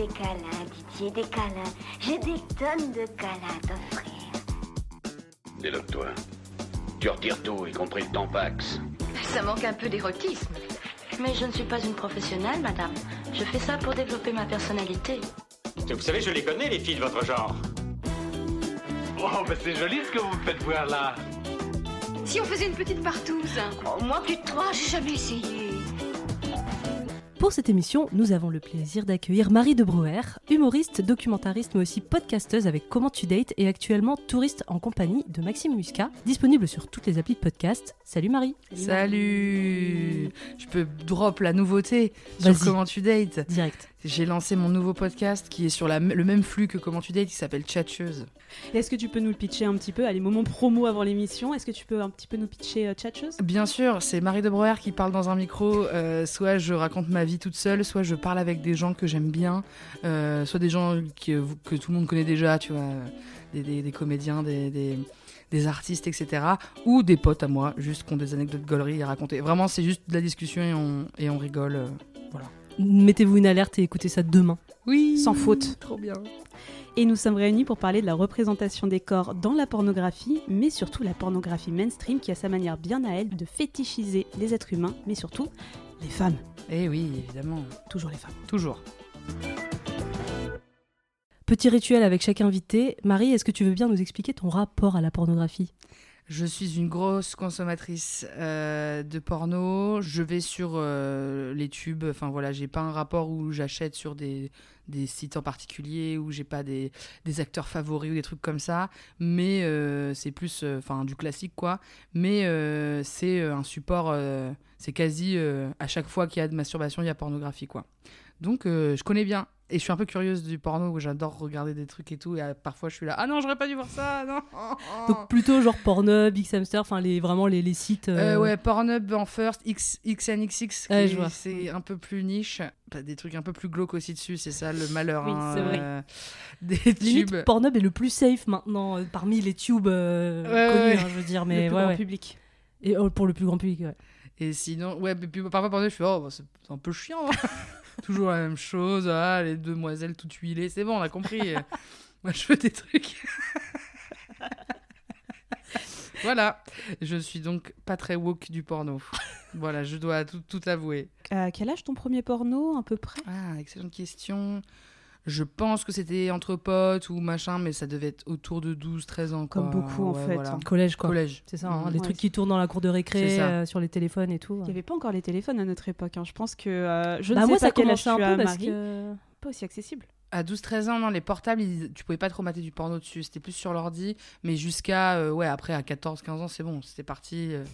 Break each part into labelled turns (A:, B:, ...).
A: des câlins, Didier, des câlins. J'ai des tonnes de câlins à t'offrir.
B: Déloque-toi. Tu retires tout, y compris le tampax.
C: Ça manque un peu d'érotisme. Mais je ne suis pas une professionnelle, madame. Je fais ça pour développer ma personnalité.
D: Vous savez, je les connais, les filles de votre genre.
E: Oh, mais c'est joli ce que vous me faites voir là.
F: Si on faisait une petite partouze
A: Oh, moi, plus de trois, j'ai jamais essayé.
G: Pour cette émission, nous avons le plaisir d'accueillir Marie de Brouwer, humoriste, documentariste, mais aussi podcasteuse avec Comment tu dates et actuellement touriste en compagnie de Maxime Muscat, disponible sur toutes les applis de podcast. Salut Marie
H: Salut Je peux drop la nouveauté sur. Comment tu dates.
G: Direct.
H: J'ai lancé mon nouveau podcast qui est sur la- le même flux que Comment tu dates, qui s'appelle Tchatcheuse.
I: Est-ce que tu peux nous le pitcher un petit peu Allez, moment promo avant l'émission. Est-ce que tu peux un petit peu nous pitcher euh,
H: Bien sûr, c'est Marie de Brouwer qui parle dans un micro. euh, soit je raconte ma vie toute seule, soit je parle avec des gens que j'aime bien, euh, soit des gens que tout le monde connaît déjà, tu vois, euh, des, des- comédiens, des, des- artistes, etc. Ou des potes à moi, juste qui ont des anecdotes gauleries à raconter. Vraiment, c'est juste de la discussion et on, et on rigole. voilà.
G: Mettez-vous une alerte et écoutez ça demain.
H: Oui
I: Sans faute.
H: Trop bien.
I: Et nous sommes réunis pour parler de la représentation des corps dans la pornographie, mais surtout la pornographie mainstream qui a sa manière bien à elle de fétichiser les êtres humains, mais surtout les femmes.
H: Eh oui, évidemment.
I: Toujours les femmes.
H: Toujours.
G: Petit rituel avec chaque invité. Marie, est-ce que tu veux bien nous expliquer ton rapport à la pornographie?
H: Je suis une grosse consommatrice euh, de porno. Je vais sur euh, les tubes. Enfin voilà, j'ai pas un rapport où j'achète sur des, sites en particulier, où j'ai pas des, acteurs favoris ou des trucs comme ça. Mais euh, c'est plus, du classique quoi. Mais c'est un support. C'est quasi euh, à chaque fois qu'il y a de masturbation, il y a pornographie quoi. Donc euh, je connais bien. Et je suis un peu curieuse du porno où j'adore regarder des trucs et tout. Et euh, parfois je suis là, ah non, j'aurais pas dû voir ça, non.
G: Donc plutôt genre Pornhub, Xhamster, enfin les, vraiment les, les sites...
H: ouais, Pornhub en first, X, XNXX,
G: Ouais,
H: c'est un peu plus niche. Bah, des trucs un peu plus glauques aussi dessus, c'est ça le malheur.
G: Oui,
H: hein,
G: c'est vrai.
H: des
G: Limite,
H: tubes.
G: Pornhub est le plus safe maintenant parmi les tubes
H: Ouais,
G: connus,
H: ouais.
G: hein, je veux dire,
I: le
G: mais
I: plus
G: ouais,
I: grand public.
G: Et oh, pour le plus grand public, ouais.
H: Et sinon, ouais, mais puis parfois Pornhub, je fais, oh, bah, c'est un peu chiant. hein. Toujours la même chose, ah, les demoiselles toutes huilées, c'est bon, on a compris. Moi, je veux des trucs. voilà, je suis donc pas très woke du porno. voilà, je dois tout, tout avouer.
I: À quel âge ton premier porno, à peu près?
H: Ah, excellente question. Je pense que c'était entre potes ou machin, mais ça devait être autour de 12-13 ans.
I: Comme beaucoup, en fait,
H: voilà.
I: hein.
G: Collège, quoi.
H: Collège.
G: C'est ça, hein, les
I: Ouais,
G: trucs
I: c'est-
G: qui tournent dans la cour de récré, euh, sur les téléphones et tout.
I: Il n'y avait pas encore les téléphones à notre époque. hein. Je pense que euh, je
G: Bah
I: ne sais
G: moi,
I: pas
G: ça
I: quel âge
G: commençait un
I: tu as,
G: peu parce
I: Marie.
G: que...
I: Pas aussi accessible.
H: À 12-13 ans, non, les portables, ils- tu pouvais pas trop mater du porno dessus. C'était plus sur l'ordi. Mais jusqu'à, euh, ouais, après, à 14-15 ans, c'est bon. C'était parti. euh,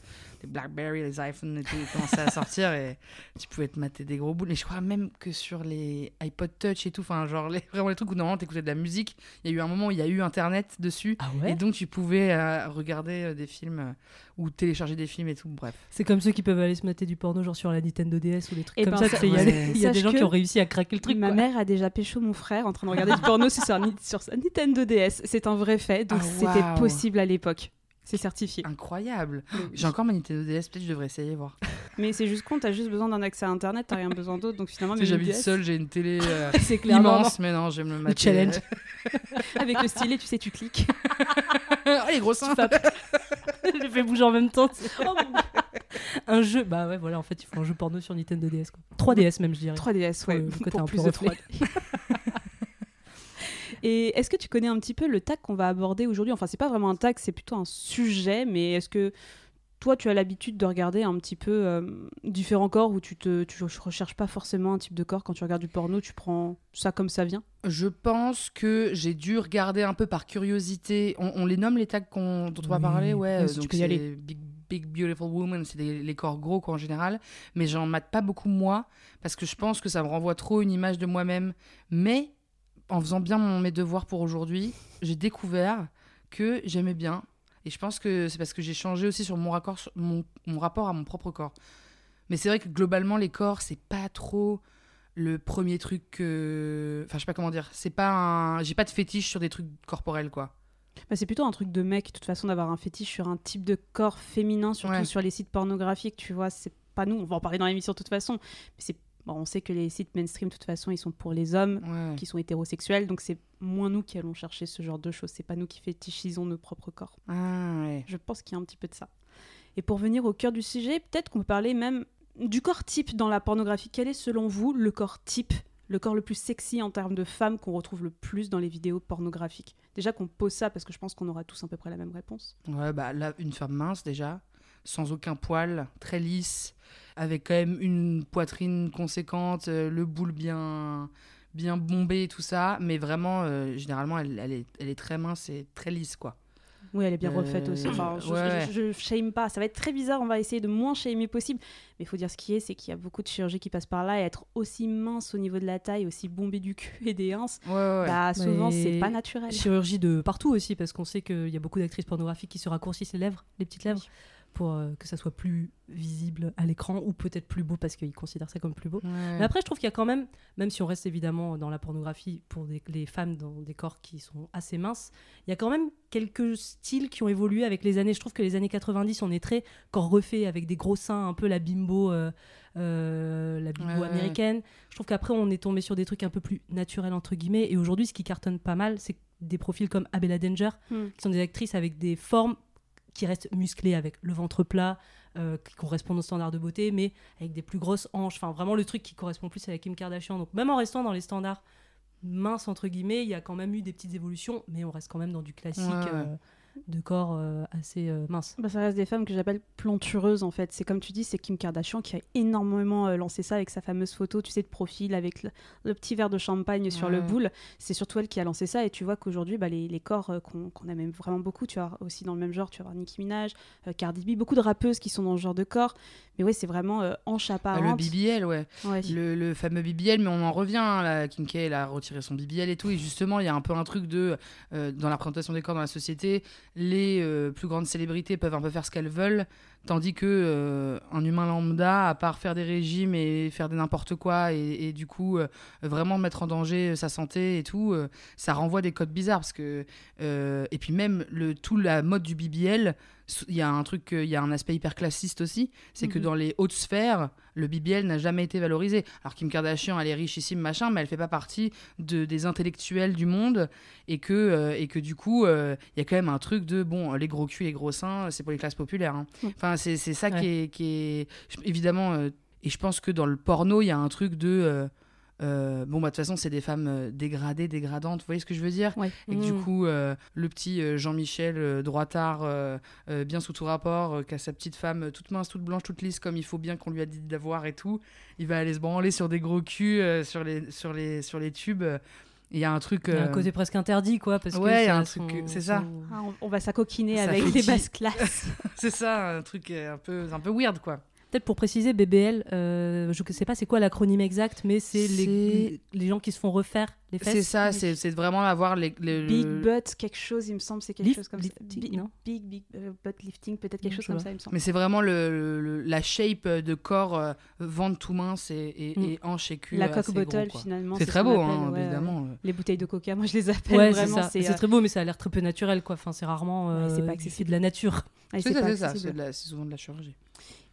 H: les Blackberry, les iPhones et tout, ils commençaient à sortir et tu pouvais te mater des gros boules. Et je crois même que sur les iPod Touch et tout, enfin, genre, les, vraiment les trucs où normalement t'écoutais de la musique, il y a eu un moment où il y a eu Internet dessus.
G: Ah
H: Et donc, tu pouvais euh, regarder euh, des films euh, ou télécharger des films et tout. Bref.
G: C'est comme ceux qui peuvent aller se mater du porno genre sur la Nintendo DS ou des trucs
I: Eh
G: comme
I: ben,
G: ça. Il y a,
H: ouais.
G: y a des gens qui ont réussi à craquer le truc.
I: Ma
G: quoi.
I: mère a déjà pécho mon frère en train de regarder du porno sur, sa, sur sa Nintendo DS. C'est un vrai fait, donc
H: Ah,
I: c'était possible à l'époque. C'est certifié.
H: Incroyable. J'ai encore ma Nintendo DS, peut-être je devrais essayer voir.
I: Mais c'est juste con, t'as juste besoin d'un accès à internet, t'as rien besoin d'autre, donc finalement,
H: j'habite seule, j'ai une télé euh, immense, mais non, j'aime le mater.
G: challenge.
I: avec le stylet, tu sais, tu cliques.
H: oh, les gros seins.
G: Je les fais bouger en même temps. Oh, un jeu, bah ouais, voilà, en fait, il faut un jeu porno sur Nintendo DS. Quoi. 3DS même, je dirais.
I: 3DS,
G: Pour
I: ouais,
G: côté
I: pour
G: un
I: plus
G: peu
I: de 3D. Et est-ce que tu connais un petit peu le tag qu'on va aborder aujourd'hui? Enfin, c'est pas vraiment un tag, c'est plutôt un sujet, mais est-ce que toi, tu as l'habitude de regarder un petit peu euh, différents corps où tu te tu recherches pas forcément un type de corps? Quand tu regardes du porno, tu prends ça comme ça vient?
H: Je pense que j'ai dû regarder un peu par curiosité. On, on les nomme les tags qu'on- dont on va parler, ouais. Euh,
I: tu
H: donc
I: peux y aller.
H: Big, big Beautiful Woman, c'est des- les corps gros quoi, en général. Mais j'en mate pas beaucoup moi, parce que je pense que ça me renvoie trop une image de moi-même. Mais en faisant bien mon, mes devoirs pour aujourd'hui, j'ai découvert que j'aimais bien. Et je pense que c'est parce que j'ai changé aussi sur mon, raccord, sur mon, mon rapport à mon propre corps. Mais c'est vrai que globalement, les corps, c'est pas trop le premier truc que. Enfin, je sais pas comment dire. C'est pas un. J'ai pas de fétiche sur des trucs corporels, quoi.
I: Bah, c'est plutôt un truc de mec, de toute façon, d'avoir un fétiche sur un type de corps féminin, surtout
H: Ouais.
I: sur les sites pornographiques, tu vois. C'est pas nous, on va en parler dans l'émission de toute façon, mais c'est Bon, on sait que les sites mainstream, de toute façon, ils sont pour les hommes
H: Ouais.
I: qui sont hétérosexuels, donc c'est moins nous qui allons chercher ce genre de choses. C'est pas nous qui fétichisons nos propres corps.
H: Ah, ouais.
I: Je pense qu'il y a un petit peu de ça. Et pour venir au cœur du sujet, peut-être qu'on peut parler même du corps type dans la pornographie. Quel est selon vous le corps type, le corps le plus sexy en termes de femmes qu'on retrouve le plus dans les vidéos pornographiques? Déjà qu'on pose ça parce que je pense qu'on aura tous à peu près la même réponse.
H: Ouais, bah là, une femme mince déjà, sans aucun poil, très lisse, avec quand même une poitrine conséquente, euh, le boule bien, bien bombé et tout ça, mais vraiment, euh, généralement, elle, elle est, elle est très mince et très lisse, quoi.
I: Oui, elle est bien
H: Euh,
I: refaite aussi. Enfin, je,
H: ouais.
I: je, je shame pas. Ça va être très bizarre. On va essayer de moins shamer possible. Mais il faut dire ce qui est, c'est qu'il y a beaucoup de chirurgie qui passe par là. Et être aussi mince au niveau de la taille, aussi bombé du cul et des ins,
H: Ouais, ouais,
I: bah, souvent,
G: Mais
I: c'est pas naturel.
G: Chirurgie de partout aussi, parce qu'on sait qu'il y a beaucoup d'actrices pornographiques qui se raccourcissent les lèvres, les petites lèvres, pour euh, que ça soit plus visible à l'écran, ou peut-être plus beau parce qu'ils considèrent ça comme plus beau.
H: Ouais.
G: Mais après, je trouve qu'il y a quand même, même si on reste évidemment dans la pornographie pour des- les femmes dans des corps qui sont assez minces, il y a quand même quelques styles qui ont évolué avec les années. Je trouve que les années 90, on est très corps refait avec des gros seins, un peu la bimbo, euh, euh, la bimbo
H: Ouais, ouais.
G: américaine. Je trouve qu'après, on est tombé sur des trucs un peu plus naturels, entre guillemets. Et aujourd'hui, ce qui cartonne pas mal, c'est des profils comme Abella Danger,
I: Hmm.
G: qui sont des actrices avec des formes qui restent musclées, avec le ventre plat, euh, qui correspondent aux standards de beauté, mais avec des plus grosses hanches. Enfin, vraiment le truc qui correspond plus à la Kim Kardashian. Donc, même en restant dans les standards minces, entre guillemets, il y a quand même eu des petites évolutions, mais on reste quand même dans du classique
H: Ouais, ouais.
G: euh, de corps euh, assez euh, mince.
I: Bah, ça reste des femmes que j'appelle plantureuses en fait. C'est comme tu dis, c'est Kim Kardashian qui a énormément euh, lancé ça avec sa fameuse photo, tu sais, de profil avec le, le petit verre de champagne sur le boule. C'est surtout elle qui a lancé ça et tu vois qu'aujourd'hui, bah, les, les corps euh, qu'on qu'on aime vraiment beaucoup, tu vois, aussi dans le même genre, tu vas voir Nicki Minaj, euh, Cardi B, beaucoup de rappeuses qui sont dans ce genre de corps. Mais ouais, c'est vraiment euh,
H: Ah,
I: apparente.
H: le BBL, ouais.
I: Ouais.
H: Le, le fameux BBL, mais on en revient. hein, là, Kim K, elle a retiré son BBL et tout. Et justement, il y a un peu un truc de. euh, dans la présentation des corps dans la société, les euh, plus grandes célébrités peuvent un peu faire ce qu'elles veulent. Tandis que euh, un humain lambda, à part faire des régimes et faire des n'importe quoi, et, et du coup, euh, vraiment mettre en danger sa santé et tout, euh, ça renvoie des codes bizarres. Parce que, euh, et puis même, le, tout la mode du BBL, il y a un truc, euh, il y a un aspect hyper classiste aussi. C'est que
I: Mhm.
H: dans les hautes sphères, le BBL n'a jamais été valorisé. Alors Kim Kardashian, elle est richissime, machin, mais elle fait pas partie de, des intellectuels du monde et que, euh, et que du coup, euh, il y a quand même un truc de bon, les gros culs, les gros seins, c'est pour les classes populaires. hein.
I: Mm.
H: Enfin, c'est c'est ça
G: Ouais.
H: qui est, qui est évidemment. euh, et je pense que dans le porno, il y a un truc de euh, euh, bon bah de toute façon c'est des femmes dégradées, dégradantes. Vous voyez ce que je veux dire
I: Ouais.
H: et que du
G: Mm.
H: coup, euh, le petit Jean-Michel euh, droitard, bien sous tout rapport, qui a sa petite femme toute mince, toute blanche, toute lisse, comme il faut bien qu'on lui a dit d'avoir et tout, il va aller se branler sur des gros culs, sur, les, sur, les, sur les tubes. Euh, Il y a un truc.
G: Il y a un
H: euh,
G: côté presque interdit, quoi. Parce
H: Ouais,
G: que
H: il y a un
G: a
H: truc,
G: son-
H: c'est ça.
I: Ah, on, on va s'acoquiner avec les basses classes.
H: c'est ça, un truc euh, un peu, un peu weird, quoi.
G: Peut-être pour préciser, BBL, euh, je ne sais pas c'est quoi l'acronyme exact, mais c'est les, les gens qui se font refaire les fesses.
H: C'est ça, c'est c'est vraiment avoir les. les-
I: Big butt, quelque chose, il me semble, c'est quelque
G: Lift-
I: chose comme ça. Big,
G: non
I: big, big euh, butt lifting, peut-être quelque
G: Non,
I: chose comme ça, il me semble.
H: Mais c'est vraiment le, le- la shape de corps, euh, ventre tout mince et, et,
G: Mm.
H: et hanche et cul.
I: La coque bottle, finalement.
H: C'est
I: ce
H: très beau,
I: appelle,
H: hein,
I: ouais,
H: évidemment.
I: Les bouteilles de coca, moi je les appelle
G: Ouais,
I: vraiment. C'est euh,
G: très beau, mais ça a l'air très peu naturel, quoi. Enfin, c'est rarement
I: c'est
G: euh,
I: pas accessible.
G: de la nature.
H: C'est ça, c'est ça, c'est souvent de la chirurgie.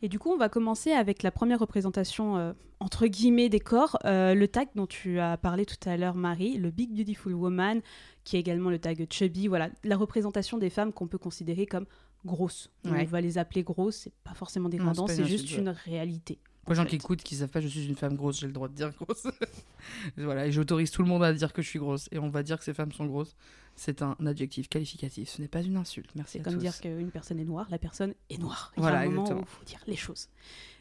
I: Et du coup, on va commencer avec la première représentation, euh, entre guillemets, des corps. Euh, le tag dont tu as parlé tout à l'heure, Marie, le Big Beautiful Woman, qui est également le tag chubby. Voilà, la représentation des femmes qu'on peut considérer comme grosses.
H: Ouais.
I: On va les appeler grosses, c'est pas forcément dégradant, c'est juste une réalité.
H: Pour les
I: en
H: gens qui écoutent, qui savent pas, je suis une femme grosse, j'ai le droit de dire grosse. voilà, et j'autorise tout le monde à dire que je suis grosse. Et on va dire que ces femmes sont grosses. C'est un adjectif qualificatif, ce n'est pas une insulte. Merci
I: C'est comme
H: tous.
I: dire qu'une personne est noire, la personne est noire. Il y a
H: Voilà,
I: un moment
H: exactement.
I: où il faut dire les choses.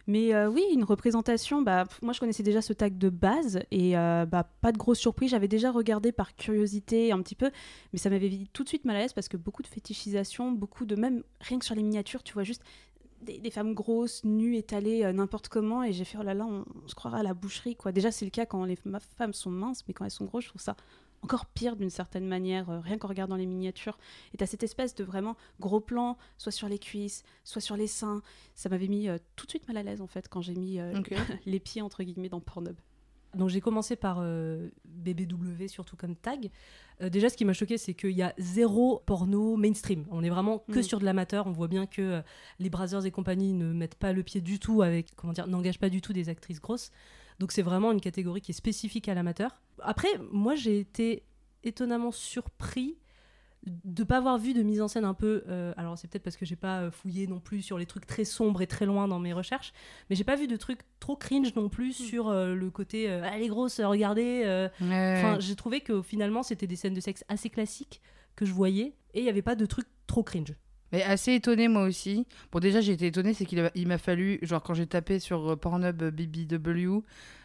I: Mais euh, oui, une représentation, bah, moi je connaissais déjà ce tag de base et euh, bah, pas de grosse surprise. J'avais déjà regardé par curiosité un petit peu, mais ça m'avait tout de suite mal à l'aise parce que beaucoup de fétichisation, beaucoup de même, rien que sur les miniatures, tu vois juste des, des femmes grosses, nues, étalées euh, n'importe comment et j'ai fait oh là là, on, on se croirait à la boucherie quoi. Déjà c'est le cas quand les femmes sont minces, mais quand elles sont grosses, je trouve ça encore pire d'une certaine manière, euh, rien qu'en regardant les miniatures. Et t'as cette espèce de vraiment gros plan, soit sur les cuisses, soit sur les seins. Ça m'avait mis euh, tout de suite mal à l'aise en fait quand j'ai mis euh, les pieds entre guillemets dans Pornhub.
G: Donc j'ai commencé par euh, BBW, surtout comme tag. Euh, déjà, ce qui m'a choqué, c'est qu'il y a zéro porno mainstream. On est vraiment que
I: Mm.
G: sur de l'amateur. On voit bien que euh, les Brazzers et compagnie ne mettent pas le pied du tout avec, comment dire, n'engagent pas du tout des actrices grosses. Donc c'est vraiment une catégorie qui est spécifique à l'amateur. Après, moi j'ai été étonnamment surpris de pas avoir vu de mise en scène un peu euh, alors c'est peut-être parce que j'ai pas euh, fouillé non plus sur les trucs très sombres et très loin dans mes recherches mais j'ai pas vu de trucs trop cringe non plus
H: Hmm.
G: sur euh, le côté euh, allez grosse regardez enfin j'ai trouvé que finalement c'était des scènes de sexe assez classiques que je voyais et il y avait pas de trucs trop cringe
H: Mais assez étonné moi aussi. Bon déjà j'ai été étonné, c'est qu'il m'a fallu, genre quand j'ai tapé sur euh, Pornhub euh, BBW,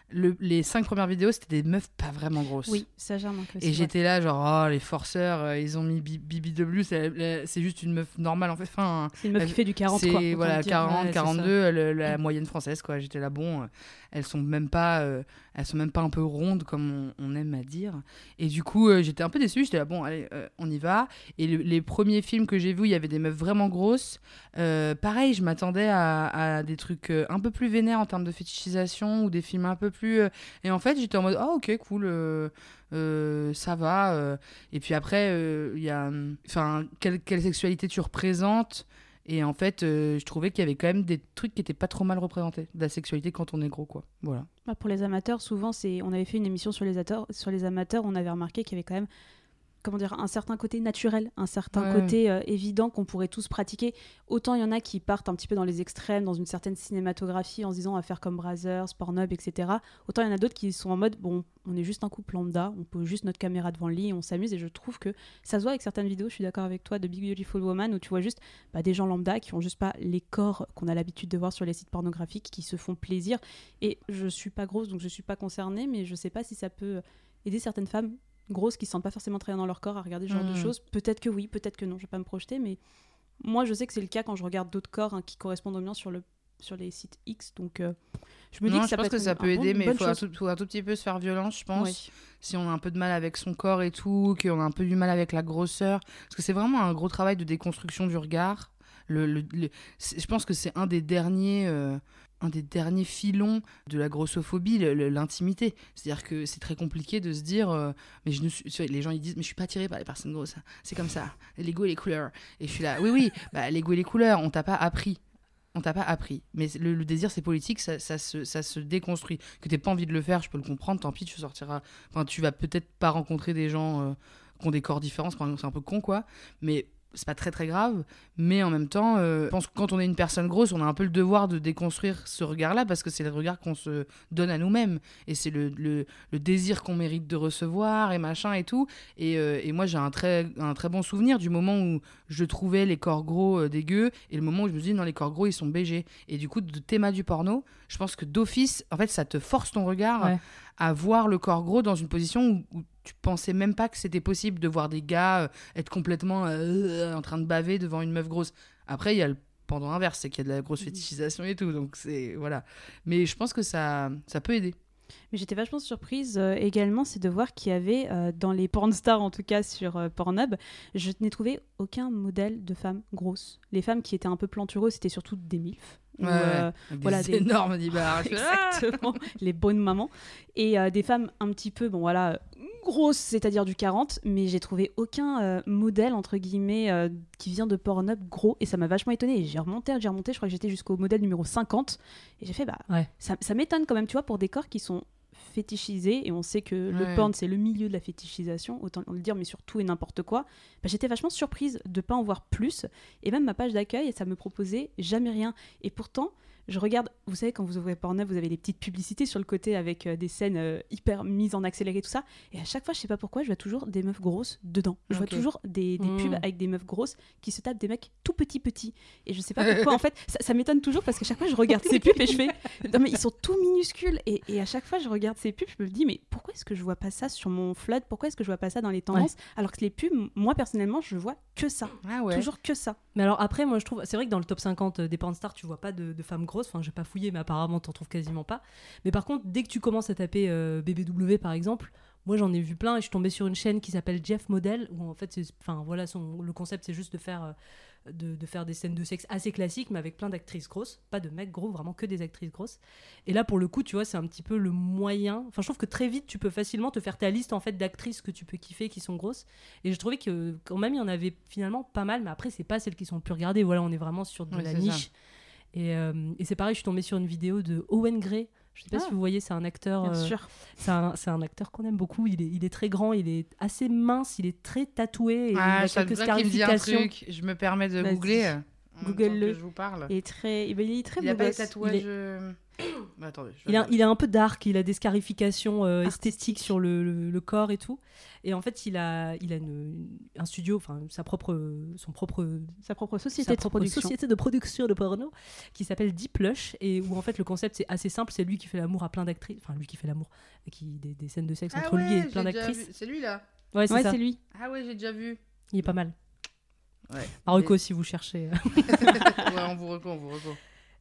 H: le- les cinq premières vidéos c'était des meufs pas vraiment grosses.
I: Oui, ça j'ai remarqué aussi.
H: Et j'étais là genre oh les forceurs euh, ils ont mis BBW c'est juste une meuf normale en fait enfin
I: C'est une meuf
H: elle-
I: qui fait du 40
H: c'est
I: quoi.
H: voilà
I: le dire.
H: 40
G: Ouais, c'est
H: 42 le- la moyenne française quoi j'étais là bon euh, elles sont même pas euh, elles sont même pas un peu rondes comme on, on aime à dire et du coup j'étais un peu déçue j'étais là bon allez on y va et le- les premiers films que j'ai vus il y avait des meufs vraiment grosses pareil je m'attendais à, à des trucs un peu plus vénères en termes de fétichisation ou des films un peu plus euh, et en fait j'étais en mode ah ok cool euh, euh, ça va et puis après il y a hum, enfin quelle, sexualité tu représentes et en fait, je trouvais qu'il y avait quand même des trucs qui étaient pas trop mal représentés de la sexualité quand on est gros, quoi. Voilà.
I: Bah, pour les amateurs, souvent, c'est on avait fait une émission sur les amateurs, on avait remarqué qu'il y avait quand même comment dire, un certain côté naturel, un certain
H: Ouais.
I: côté euh, évident qu'on pourrait tous pratiquer. Autant il y en a qui partent un petit peu dans les extrêmes, dans une certaine cinématographie, en se disant à faire comme Brazzers, Pornhub, etc. Autant il y en a d'autres qui sont en mode, bon, on est juste un couple lambda, on pose juste notre caméra devant le lit, et on s'amuse, et je trouve que ça se voit avec certaines vidéos, je suis d'accord avec toi, de Big Beautiful Woman, où tu vois juste bah, des gens lambda qui ont juste pas les corps qu'on a l'habitude de voir sur les sites pornographiques, qui se font plaisir. Et je suis pas grosse, donc je suis pas concernée, mais je sais pas si ça peut aider certaines femmes grosses qui se sentent pas forcément très bien dans leur corps à regarder ce genre de
H: Mhm.
I: choses. Peut-être que oui, peut-être que non, je vais pas me projeter, mais moi je sais que c'est le cas quand je regarde d'autres corps hein, qui correspondent au mien sur, le, sur les sites X, donc euh, je me dis que
H: je
I: ça
H: pense
I: peut
H: que
I: être
H: ça
I: une-
H: peut
I: un bon-
H: aider, mais il faut, un tout, faut un tout petit peu se faire violence, je pense. Si on a un peu de mal avec son corps et tout, qu'on a un peu du mal avec la grosseur. Parce que c'est vraiment un gros travail de déconstruction du regard. Je pense que c'est un des derniers. euh, un des derniers filons de la grossophobie, l'intimité. C'est-à-dire que c'est très compliqué de se dire, euh, mais je ne suis, les gens ils disent, mais je suis pas attiré par les personnes grosses. C'est comme ça, les goûts et les couleurs. Et je suis là, oui oui, bah, les goûts et les couleurs, on t'a pas appris. On t'a pas appris. Mais le, désir, c'est politique, ça, se, déconstruit. Que t'aies pas envie de le faire, je peux le comprendre, tant pis, tu sortiras. Enfin, tu vas peut-être pas rencontrer des gens euh, qui ont des corps différents, c'est un peu con, quoi. Mais c'est pas très très grave. Mais en même temps, euh, je pense que quand on est une personne grosse, on a un peu le devoir de déconstruire ce regard-là parce que c'est le regard qu'on se donne à nous-mêmes. Et c'est le, le, désir qu'on mérite de recevoir et machin et tout. Et, euh, et moi, j'ai un très, un très bon souvenir du moment où je trouvais les corps gros euh, dégueux et le moment où je me dis non, les corps gros, ils sont BG. Et du coup, de théma du porno, je pense que d'office, en fait, ça te force ton regard voir le corps gros dans une position où, où tu pensais même pas que c'était possible de voir des gars euh, être complètement euh, en train de baver devant une meuf grosse. Après, il y a le pendant inverse, c'est qu'il y a de la grosse fétichisation et tout. Donc, c'est. Voilà. Mais je pense que ça, ça peut aider.
I: Mais j'étais vachement surprise euh, également, c'est de voir qu'il y avait euh, dans les pornstars, en tout cas sur euh, Pornhub, je n'ai trouvé aucun modèle de femme grosse. Les femmes qui étaient un peu plantureuses, c'était surtout des milfs. ou,
H: Ouais,
I: voilà,
H: des
I: des-
H: énormes.
I: Exactement, les bonnes mamans. Et des femmes un petit peu, bon voilà, grosses, c'est-à-dire du 40, mais j'ai trouvé aucun euh, modèle, entre guillemets, euh, qui vient de Pornhub gros, et ça m'a vachement étonné. J'ai remonté, j'ai remonté, je crois que j'étais jusqu'au modèle numéro 50, et j'ai fait, bah,
G: Ouais.
I: ça, ça m'étonne quand même, tu vois, pour des corps qui sont fétichisés, et on sait que le porn, c'est le milieu de la fétichisation, autant le dire, mais sur tout et n'importe quoi. Bah, j'étais vachement surprise de pas en voir plus, et même ma page d'accueil, ça me proposait jamais rien. Et pourtant, je regarde, vous savez, quand vous ouvrez Pornhub, vous avez des petites publicités sur le côté avec euh, des scènes euh, hyper mises en accéléré, tout ça. Et à chaque fois, je sais pas pourquoi, je vois toujours des meufs grosses dedans. Je vois toujours des, des
G: Mm.
I: pubs avec des meufs grosses qui se tapent des mecs tout petits petits. Et je sais pas pourquoi, en fait, ça, ça m'étonne toujours parce qu'à chaque fois, je regarde ces pubs et je fais. Non, mais ils sont tout minuscules. Et, et à chaque fois, je regarde ces pubs, je me dis, mais pourquoi est-ce que je vois pas ça sur mon flood? Pourquoi est-ce que je vois pas ça dans les tendances? Alors que les pubs, moi, personnellement, je vois que ça.
H: Ah ouais.
I: Toujours que ça.
G: Mais alors après, moi je trouve, c'est vrai que dans le top 50 des pornstars, tu vois pas de, de femmes grosses. Enfin, j'ai pas fouillé, mais apparemment t'en trouves quasiment pas. Mais par contre, dès que tu commences à taper euh, BBW par exemple, moi j'en ai vu plein et je suis tombée sur une chaîne qui s'appelle Jeff Model où en fait, enfin voilà, son, le concept c'est juste de faire euh, de, de faire des scènes de sexe assez classiques, mais avec plein d'actrices grosses, pas de mecs gros, vraiment que des actrices grosses. Et là, pour le coup, tu vois, c'est un petit peu le moyen. Enfin, je trouve que très vite, tu peux facilement te faire ta liste en fait d'actrices que tu peux kiffer qui sont grosses. Et je trouvais que quand même, il y en avait finalement pas mal, mais après, c'est pas celles qui sont plus regardées. Voilà, on est vraiment sur de
H: Oui,
G: la
H: ça.
G: Et, euh, et c'est pareil, je suis tombée sur une vidéo de Owen Gray. Je sais pas
I: Ah.
G: si vous voyez, c'est un acteur.
I: Bien
G: euh,
I: sûr.
G: c'est un, acteur qu'on aime beaucoup. Il est, il est très grand, il est assez mince, il est très tatoué. Et il
H: Ah,
G: a
H: ça
G: quelques
H: qu'il me dit un
G: scarifications.
H: truc. Je me permets de googler. euh,
I: Google-le.
H: Je vous parle.
I: Il est très, il est très
H: Il a
I: beau
H: pas les
I: gosse.
H: tatouages.
G: Il est-
H: bah, attendez.
G: Il a,
H: regarder.
G: il est un peu dark, il a des scarifications euh, esthétiques sur le, le- le corps et tout. Et en fait, il a, il a une- un studio, enfin sa propre, son propre,
I: Sa propre société
G: sa
I: de
G: propre
I: production.
G: société de production de porno qui s'appelle Deep Lush et où en fait le concept c'est assez simple, c'est lui qui fait l'amour à plein d'actrices, enfin lui qui fait l'amour, qui des, des scènes de sexe
H: Ah
G: entre lui
H: ouais,
G: et plein d'actrices.
H: C'est lui là
G: Ouais, c'est
I: Ouais,
G: ça.
I: c'est lui.
H: Ah ouais, j'ai déjà vu.
G: Il est pas mal.
H: Ouais.
G: Marocco si vous cherchez.
H: ouais, on vous reco, on vous reco.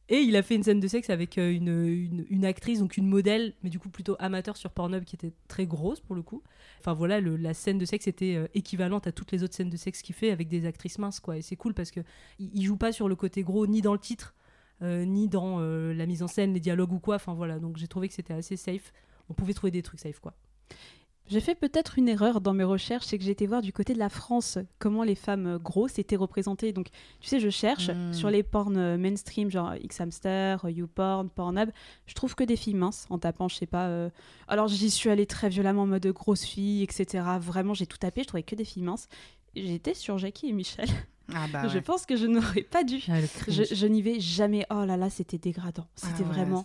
G: Et il a fait une scène de sexe avec euh, une, une, une actrice, donc une modèle, mais du coup plutôt amateur sur Pornhub qui était très grosse pour le coup. Enfin voilà, le- la scène de sexe était euh, équivalente à toutes les autres scènes de sexe qu'il fait avec des actrices minces quoi. Et c'est cool parce que il, joue pas sur le côté gros ni dans le titre, euh, ni dans la mise en scène, les dialogues ou quoi. Enfin voilà, donc j'ai trouvé que c'était assez safe. On pouvait trouver des trucs safe quoi.
I: J'ai fait peut-être une erreur dans mes recherches, c'est que j'ai été voir du côté de la France comment les femmes grosses étaient représentées. Donc, tu sais, je cherche
H: Mm.
I: sur les porns euh, mainstream, genre Xhamster, euh, YouPorn, Pornhub, je trouve que des filles minces en tapant, je sais pas. euh, Alors, j'y suis allée très violemment en mode grosse fille, etc. Vraiment, j'ai tout tapé, je trouvais que des filles minces. J'étais sur Jackie et Michel.
H: Ah bah
I: Je pense que je n'aurais pas dû.
G: Ah,
I: Je, n'y vais jamais. Oh là là, c'était dégradant.
H: Ah
I: C'était
H: ouais,
I: vraiment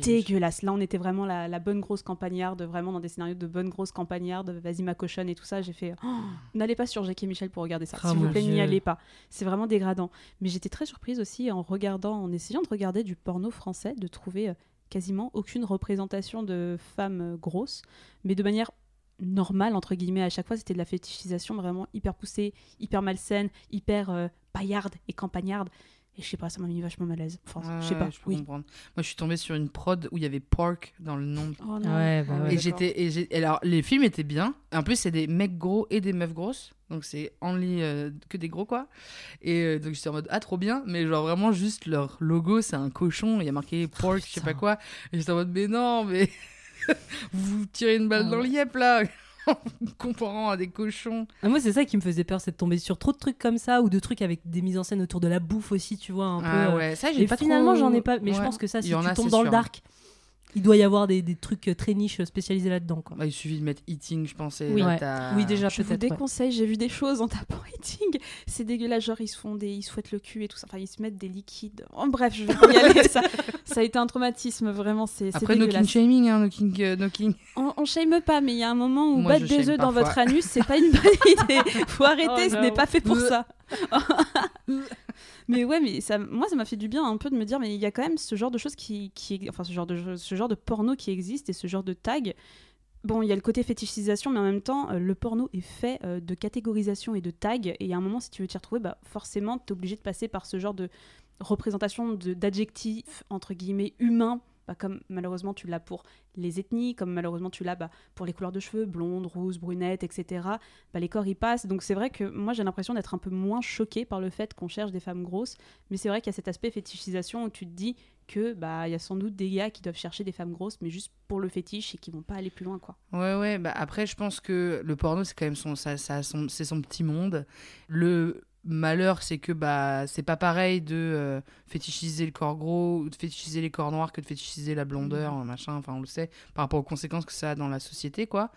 I: dégueulasse. Là, on était vraiment la, la bonne grosse campagnarde, vraiment dans des scénarios de bonne grosse campagnarde, vas-y ma cochonne et tout ça. J'ai fait, oh, n'allez pas sur Jackie et Michel pour regarder ça.
G: Ah,
I: S'il vous plaît, n'y allez pas. C'est vraiment dégradant. Mais j'étais très surprise aussi en regardant, en essayant de regarder du porno français, de trouver euh, quasiment aucune représentation de femmes euh, grosses, mais de manière normale entre guillemets à chaque fois c'était de la fétichisation vraiment hyper poussée hyper malsaine hyper euh, paillarde et campagnarde et je sais pas ça m'a mis vachement mal à l'aise enfin je sais
H: Ouais,
I: pas
H: je peux
I: oui
H: comprendre. Moi, je suis tombée sur une prod où il y avait pork dans le nom.
I: Oh non.
G: Ouais, bah
I: Ah
G: ouais.
H: Et j'étais et j'ai- et alors les films étaient bien. En plus c'est des mecs gros et des meufs grosses. Donc c'est only euh, que des gros quoi. Et euh, donc j'étais en mode ah trop bien mais genre vraiment juste leur logo c'est un cochon, il y a marqué pork, je sais pas quoi. Et j'étais en mode mais non mais vous tirez une balle
G: Ah
H: dans le yep là en vous comparant à des cochons.
G: Ah, moi, c'est ça qui me faisait peur, c'est de tomber sur trop de trucs comme ça ou de trucs avec des mises en scène autour de la bouffe aussi, tu vois, un peu.
H: Ah
G: euh,
H: ouais, ça j'ai pas
G: finalement,
H: trop-
G: j'en ai pas. Mais je pense que ça, si tu tombes dans le dark, il doit y avoir des, des trucs très niches spécialisés là-dedans, quoi.
H: Bah, il suffit de mettre eating je pense. et
G: Oui. Ouais. déjà,
I: Je vous
G: peut-être. ouais.
I: déconseille, j'ai vu des choses en tapant eating. C'est dégueulasse, genre ils se font des. Ils se fouettent le cul et tout ça. Enfin, ils se mettent des liquides. En bref, je vais pas y aller. ça, ça a été un traumatisme, vraiment. C'est c'est
H: Après no king shaming hein, no king euh, no king.
I: On, on shame pas, mais il y a un moment où
H: Moi,
I: battre des œufs dans votre anus, c'est pas une bonne idée. Faut arrêter,
G: Oh
I: ce n'est pas fait pour ça. Mais ouais, mais ça, moi, ça m'a fait du bien un peu de me dire, mais il y a quand même ce genre de choses qui, qui enfin, ce genre de, ce genre de porno qui existe et ce genre de tag. Bon, il y a le côté fétichisation, mais en même temps, euh, le porno est fait euh, de catégorisation et de tags. Et a un moment, si tu veux t'y retrouver, bah, forcément, tu es obligé de passer par ce genre de représentation d'adjectifs, entre guillemets, humains, bah, comme malheureusement tu l'as pour les ethnies, comme malheureusement tu l'as bah, pour les couleurs de cheveux, blonde, rousse, brunette, etc. Bah, les corps y passent. Donc c'est vrai que moi j'ai l'impression d'être un peu moins choquée par le fait qu'on cherche des femmes grosses. Mais c'est vrai qu'il y a cet aspect fétichisation où tu te dis que bah y a sans doute des gars qui doivent chercher des femmes grosses, mais juste pour le fétiche et qui vont pas aller plus loin quoi.
H: Ouais, ouais, bah après, je pense que le porno, c'est quand même son, ça, ça, c'est son petit monde. Le malheur, c'est que bah, c'est pas pareil de euh, fétichiser le corps gros ou de fétichiser les corps noirs que de fétichiser la blondeur, machin, enfin, on le sait, par rapport aux conséquences que ça a dans la société, quoi.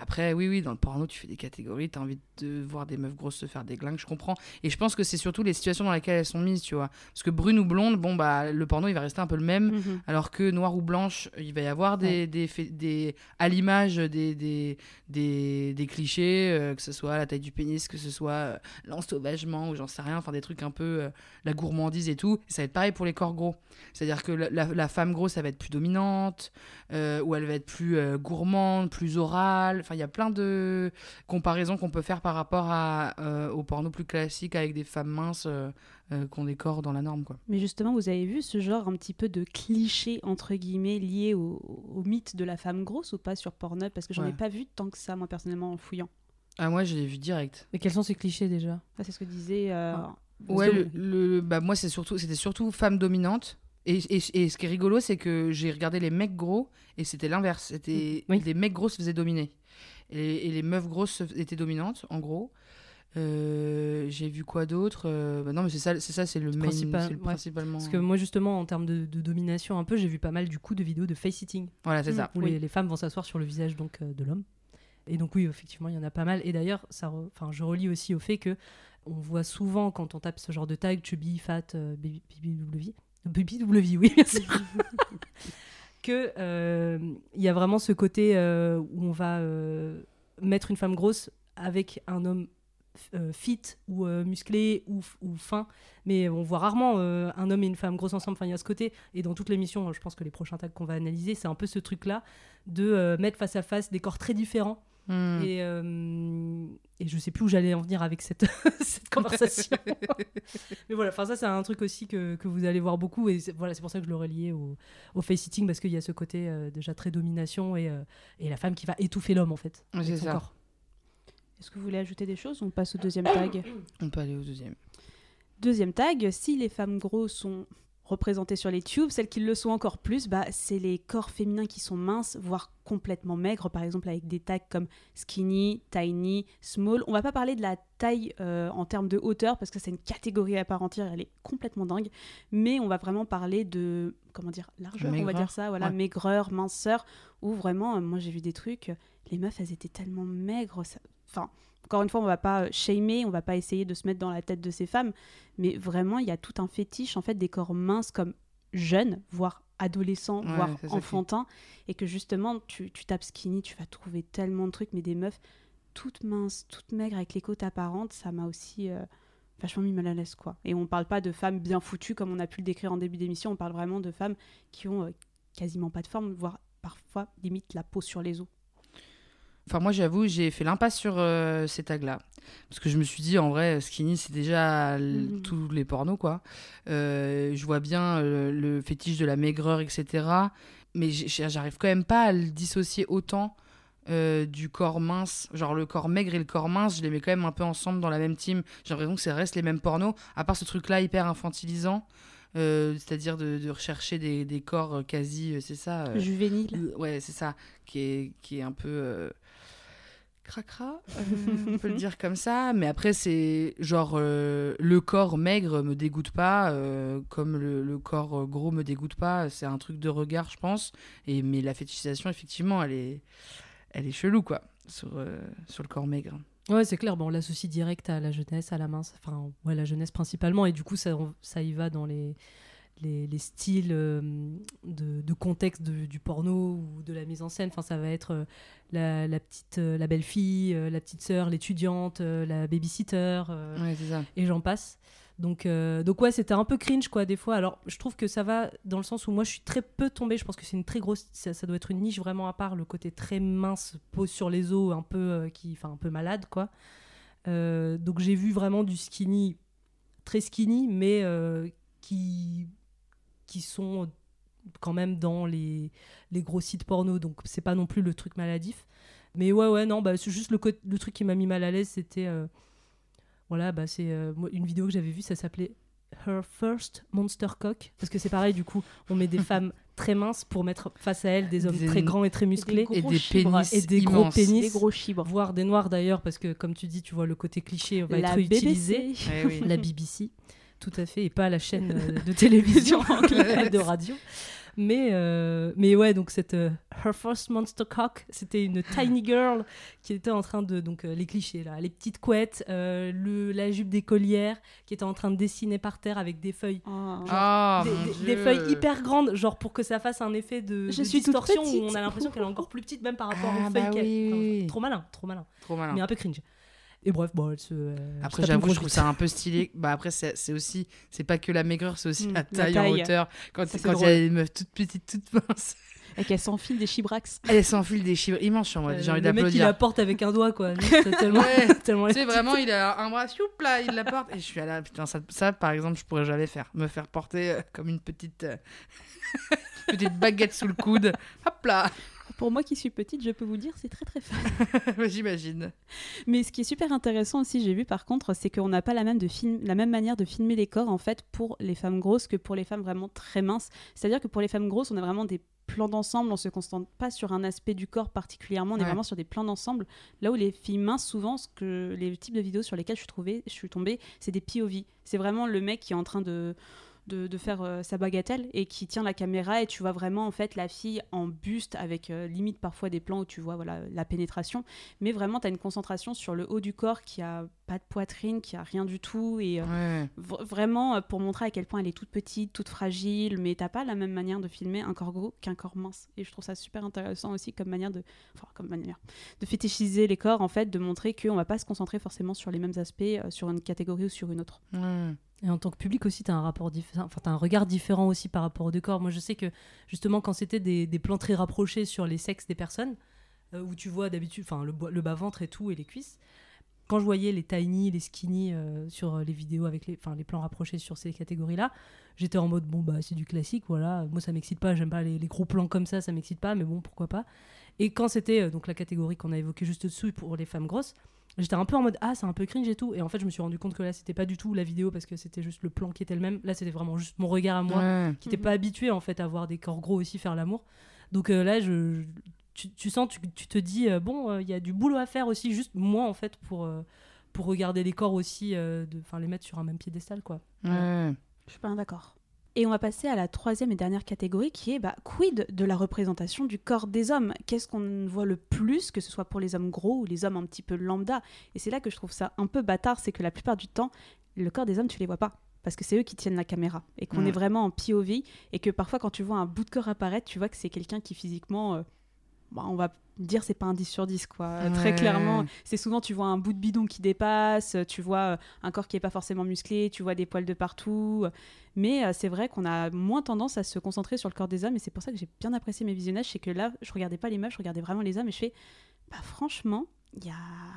H: Après, oui, oui, dans le porno, tu fais des catégories, t'as envie de voir des meufs grosses se faire des glingues, je comprends. Et je pense que c'est surtout les situations dans lesquelles elles sont mises, tu vois. Parce que brune ou blonde, bon, bah, le porno, il va rester un peu le même.
I: Mhm.
H: Alors que noir ou blanche, il va y avoir des, des, à l'image des, des, des, des clichés, euh, que ce soit la taille du pénis, que ce soit euh, l'ensauvagement ou j'en sais rien, enfin des trucs un peu euh, la gourmandise et tout. ça va être pareil pour les corps gros. C'est-à-dire que la, la- la femme grosse, elle va être plus dominante, euh, ou elle va être plus gourmande, plus orale. Enfin, il y a plein de comparaisons qu'on peut faire par rapport à, euh, au porno plus classique avec des femmes minces euh, euh, des corps dans la norme, quoi.
I: Mais justement, vous avez vu ce genre un petit peu de cliché entre guillemets lié au, au mythe de la femme grosse ou pas sur Pornhub? Parce que j'en ai
H: Ouais.
I: pas vu tant que ça moi personnellement en fouillant.
H: Ah, moi, je l'ai vu direct.
G: Mais quels sont ces clichés déjà?
I: Ça, c'est ce que disait. euh,
H: Ouais,
I: Parce
H: le, le- bah moi c'est surtout c'était surtout femme dominante. Et, et, et ce qui est rigolo, c'est que j'ai regardé les mecs gros et c'était l'inverse. C'était
G: Oui.
H: les mecs gros se faisaient dominer et les, et les meufs grosses se- étaient dominantes, en gros. Euh, j'ai vu quoi d'autre Euh, bah Non, mais c'est ça, c'est ça, c'est le main,
G: Principal-
H: c'est le
G: ouais.
H: principalement.
G: Parce que moi, justement, en termes de, de domination, un peu, j'ai vu pas mal du coup de vidéos de face-sitting.
H: Voilà, c'est ça.
G: où
I: Oui.
G: les, les femmes vont s'asseoir sur le visage donc euh, de l'homme. Et donc oui, effectivement, il y en a pas mal. Et d'ailleurs, ça, re- enfin, je relis aussi au fait que on voit souvent quand on tape ce genre de tag, chubby, fat, baby, BBW, BBW, oui. que euh, il y a vraiment ce côté euh, où on va euh, mettre une femme grosse avec un homme euh, fit ou euh, musclé ou, fin, mais on voit rarement euh, un homme et une femme grosses ensemble. Il y a ce côté, et dans toute l'émission, je pense que les prochains tags qu'on va analyser, c'est un peu ce truc-là de euh, mettre face à face des corps très différents.
H: Hmm.
G: Et, euh, et je sais plus où j'allais en venir avec cette, cette conversation. mais voilà, enfin ça c'est un truc aussi que, que vous allez voir beaucoup et c'est- voilà c'est pour ça que je le reliais au, au face-sitting parce qu'il y a ce côté euh, déjà très domination et, euh, et la femme qui va étouffer l'homme en fait.
H: C'est ça.
I: Est-ce que vous voulez ajouter des choses? On passe au deuxième tag.
H: On peut aller au deuxième.
I: Deuxième tag, si les femmes grosses sont représentées sur les tubes, celles qui le sont encore plus, bah, c'est les corps féminins qui sont minces, voire complètement maigres, par exemple avec des tags comme skinny, tiny, small. On va pas parler de la taille euh, en termes de hauteur, parce que c'est une catégorie à part entière, elle est complètement dingue, mais on va vraiment parler de, comment dire, largeur, on va dire ça, voilà,
H: Ouais.
I: maigreur, minceur, où vraiment, euh, moi j'ai vu des trucs, les meufs, elles étaient tellement maigres, ça- enfin... Encore une fois, on va pas shamer, on va pas essayer de se mettre dans la tête de ces femmes, mais vraiment, il y a tout un fétiche en fait des corps minces comme jeunes, voire adolescents,
H: Ouais,
I: voire enfantins, et que justement, tu, tu tapes skinny, tu vas trouver tellement de trucs, mais des meufs toutes minces, toutes maigres, avec les côtes apparentes, ça m'a aussi euh, vachement mis mal à l'aise, quoi. Et on parle pas de femmes bien foutues, comme on a pu le décrire en début d'émission, on parle vraiment de femmes qui ont euh, quasiment pas de forme, voire parfois limite la peau sur les os.
H: Enfin, moi, j'avoue, j'ai fait l'impasse sur euh, ces tags-là. Parce que je me suis dit, en vrai, skinny, c'est déjà
I: Mhm.
H: tous les pornos, quoi. Euh, je vois bien euh, le fétiche de la maigreur, etc. Mais j'arrive quand même pas à le dissocier autant euh, du corps mince. Genre, le corps maigre et le corps mince, je les mets quand même un peu ensemble dans la même team. J'ai l'impression que ça reste les mêmes pornos, à part ce truc-là hyper infantilisant. euh, C'est-à-dire de, de rechercher des, des corps quasi, c'est ça euh,
I: Juvénile.
H: euh, Ouais, c'est ça, qui est, qui est un peu cracra, euh, on peut le dire comme ça. Mais après, c'est genre euh, le corps maigre me dégoûte pas, euh, comme le, le corps gros me dégoûte pas. C'est un truc de regard, je pense. Et mais la fétichisation, effectivement, elle est, elle est chelou quoi, sur sur le corps maigre.
G: Ouais, c'est clair. Bon, on l'associe direct à la jeunesse, à la mince. Enfin, ouais, la jeunesse principalement. Et du coup, ça, ça y va dans les, les, les styles euh, de, de contexte de- du porno ou de la mise en scène. Enfin, ça va être euh, la, la petite, euh, la belle fille, euh, la petite sœur, l'étudiante, la babysitter,
H: Ouais,
G: et j'en passe. Donc, euh, donc ouais, c'était un peu cringe quoi des fois. Alors, je trouve que ça va dans le sens où moi, je suis très peu tombée. Je pense que c'est une très grosse, ça, ça doit être une niche vraiment à part. Le côté très mince, pose sur les os, un peu euh, qui, enfin un peu malade quoi. Euh, donc j'ai vu vraiment du skinny, très skinny, mais qui qui sont quand même dans les, les gros sites porno. Donc c'est pas non plus le truc maladif. Mais ouais ouais non bah c'est juste le, truc qui m'a mis mal à l'aise c'était euh, voilà, bah c'est euh, une vidéo que j'avais vue, ça s'appelait Her First Monster Cock. Parce que c'est pareil, du coup, on met des femmes très minces pour mettre face à elles des hommes
H: Des-
G: très grands et très musclés.
I: gros
H: Et des
I: chibres.
H: pénis
G: Et des gros pénis.
I: Des gros chibres.
G: Voire des noirs d'ailleurs, parce que comme tu dis, tu vois, le côté cliché va
I: La
G: être utilisé.
I: BBC.
H: Ouais, oui.
G: La BBC, tout à fait, et pas la chaîne euh, de télévision
H: anglaise.
G: de radio. Mais, euh, mais ouais, donc cette euh, Her First Monster Cock, c'était une tiny girl qui était en train de. Donc euh, les clichés là, les petites couettes, euh, le, la jupe d'écolière, qui était en train de dessiner par terre avec des feuilles.
I: Oh.
H: Ah,
G: des,
H: mon
G: des-
H: Dieu.
G: des feuilles hyper grandes, genre pour que ça fasse un effet de,
I: Je
G: de
I: suis toute
G: distorsion où on a l'impression qu'elle est encore plus petite, même par rapport
H: Ah,
G: aux
H: bah
G: feuilles qu'elle.
H: oui,
G: enfin,
H: oui, oui.
G: Trop malin, trop malin.
H: Trop malin.
G: Mais un peu cringe. Et bref, bon, elle se. euh,
H: Après, j'avoue, je trouve ça un peu stylé. Bah après, c'est c'est aussi, c'est pas que la maigreur, c'est aussi
I: Mm,
H: la
I: la
H: taille, en
I: taille.
H: hauteur. Quand il y a des meufs toutes petites, toutes minces,
I: Et qu'elle s'enfile des chibrax.
H: elles s'enfilent des chiffres immenses sur moi.
G: Euh,
H: J'ai envie
G: le mec, il
H: d'applaudir.
G: la porte avec un doigt, quoi. C'est tellement,
H: Ouais.
G: tellement
H: Tu sais, vraiment, il a un bras, choup, là, il la porte. Et je suis là, putain, ça, ça, par exemple, je pourrais jamais faire. Me faire porter euh, comme une petite, euh, petite baguette sous le coude. Hop là,
I: Pour moi qui suis petite, je peux vous dire, c'est très très fun.
H: j'imagine.
I: Mais ce qui est super intéressant aussi, j'ai vu par contre, c'est qu'on n'a pas la même, de film, la même manière de filmer les corps en fait pour les femmes grosses que pour les femmes vraiment très minces. C'est-à-dire que pour les femmes grosses, on a vraiment des plans d'ensemble, on se concentre pas sur un aspect du corps particulièrement, on est
H: Ouais.
I: vraiment sur des plans d'ensemble. Là où les filles minces, souvent, ce que les types de vidéos sur lesquelles je suis, trouvée, je suis tombée, c'est des POV. C'est vraiment le mec qui est en train de, de, de faire euh, sa bagatelle et qui tient la caméra et tu vois vraiment en fait la fille en buste avec euh, limite parfois des plans où tu vois voilà la pénétration mais vraiment tu as une concentration sur le haut du corps qui a pas de poitrine qui a rien du tout et euh,
H: Ouais.
I: vraiment pour montrer à quel point elle est toute petite toute fragile mais t'as pas la même manière de filmer un corps gros qu'un corps mince et je trouve ça super intéressant aussi comme manière de enfin comme manière de fétichiser les corps en fait de montrer qu'on va pas se concentrer forcément sur les mêmes aspects euh, sur une catégorie ou sur une autre.
G: Et en tant que public aussi, tu as un regard différent aussi par rapport au décor. Moi, je sais que justement, quand c'était des, plans très rapprochés sur les sexes des personnes, euh, où tu vois d'habitude, le, bas-ventre et tout, et les cuisses, quand je voyais les tiny, les skinny euh, sur les vidéos avec les, les plans rapprochés sur ces catégories-là, j'étais en mode, bon, bah, c'est du classique, voilà. Moi, ça m'excite pas, j'aime pas les, gros plans comme ça, ça m'excite pas, mais bon, pourquoi pas. Et quand c'était euh, donc la catégorie qu'on a évoquée juste dessous pour les femmes grosses, J'étais un peu en mode ah c'est un peu cringe et tout et en fait je me suis rendu compte que là c'était pas du tout la vidéo parce que c'était juste le plan qui était le même là c'était vraiment juste mon regard à moi
H: Ouais.
G: qui n'était
I: Mhm.
G: pas habitué en fait à voir des corps gros aussi faire l'amour donc euh, là je, je- tu, tu sens tu, tu te dis euh, bon euh, il y a du boulot à faire aussi juste moi en fait pour euh, pour regarder les corps aussi euh, de enfin les mettre sur un même piédestal quoi
H: Ouais.
I: Je suis pas d'accord. Et on va passer à la troisième et dernière catégorie qui est bah, quid de la représentation du corps des hommes? Qu'est-ce qu'on voit le plus, que ce soit pour les hommes gros ou les hommes un petit peu lambda? Et c'est là que je trouve ça un peu bâtard, c'est que la plupart du temps, le corps des hommes, tu les vois pas. Parce que c'est eux qui tiennent la caméra. Et qu'on
H: Mm.
I: est vraiment en POV. Et que parfois, quand tu vois un bout de corps apparaître, tu vois que c'est quelqu'un qui physiquement. euh, bah, on va dire c'est pas un 10 sur 10 quoi très clairement c'est souvent tu vois un bout de bidon qui dépasse tu vois euh, un corps qui est pas forcément musclé tu vois des poils de partout mais euh, c'est vrai qu'on a moins tendance à se concentrer sur le corps des hommes et c'est pour ça que j'ai bien apprécié mes visionnages. C'est que là, je regardais pas les meufs, je regardais vraiment les hommes et je fais, bah franchement, il y a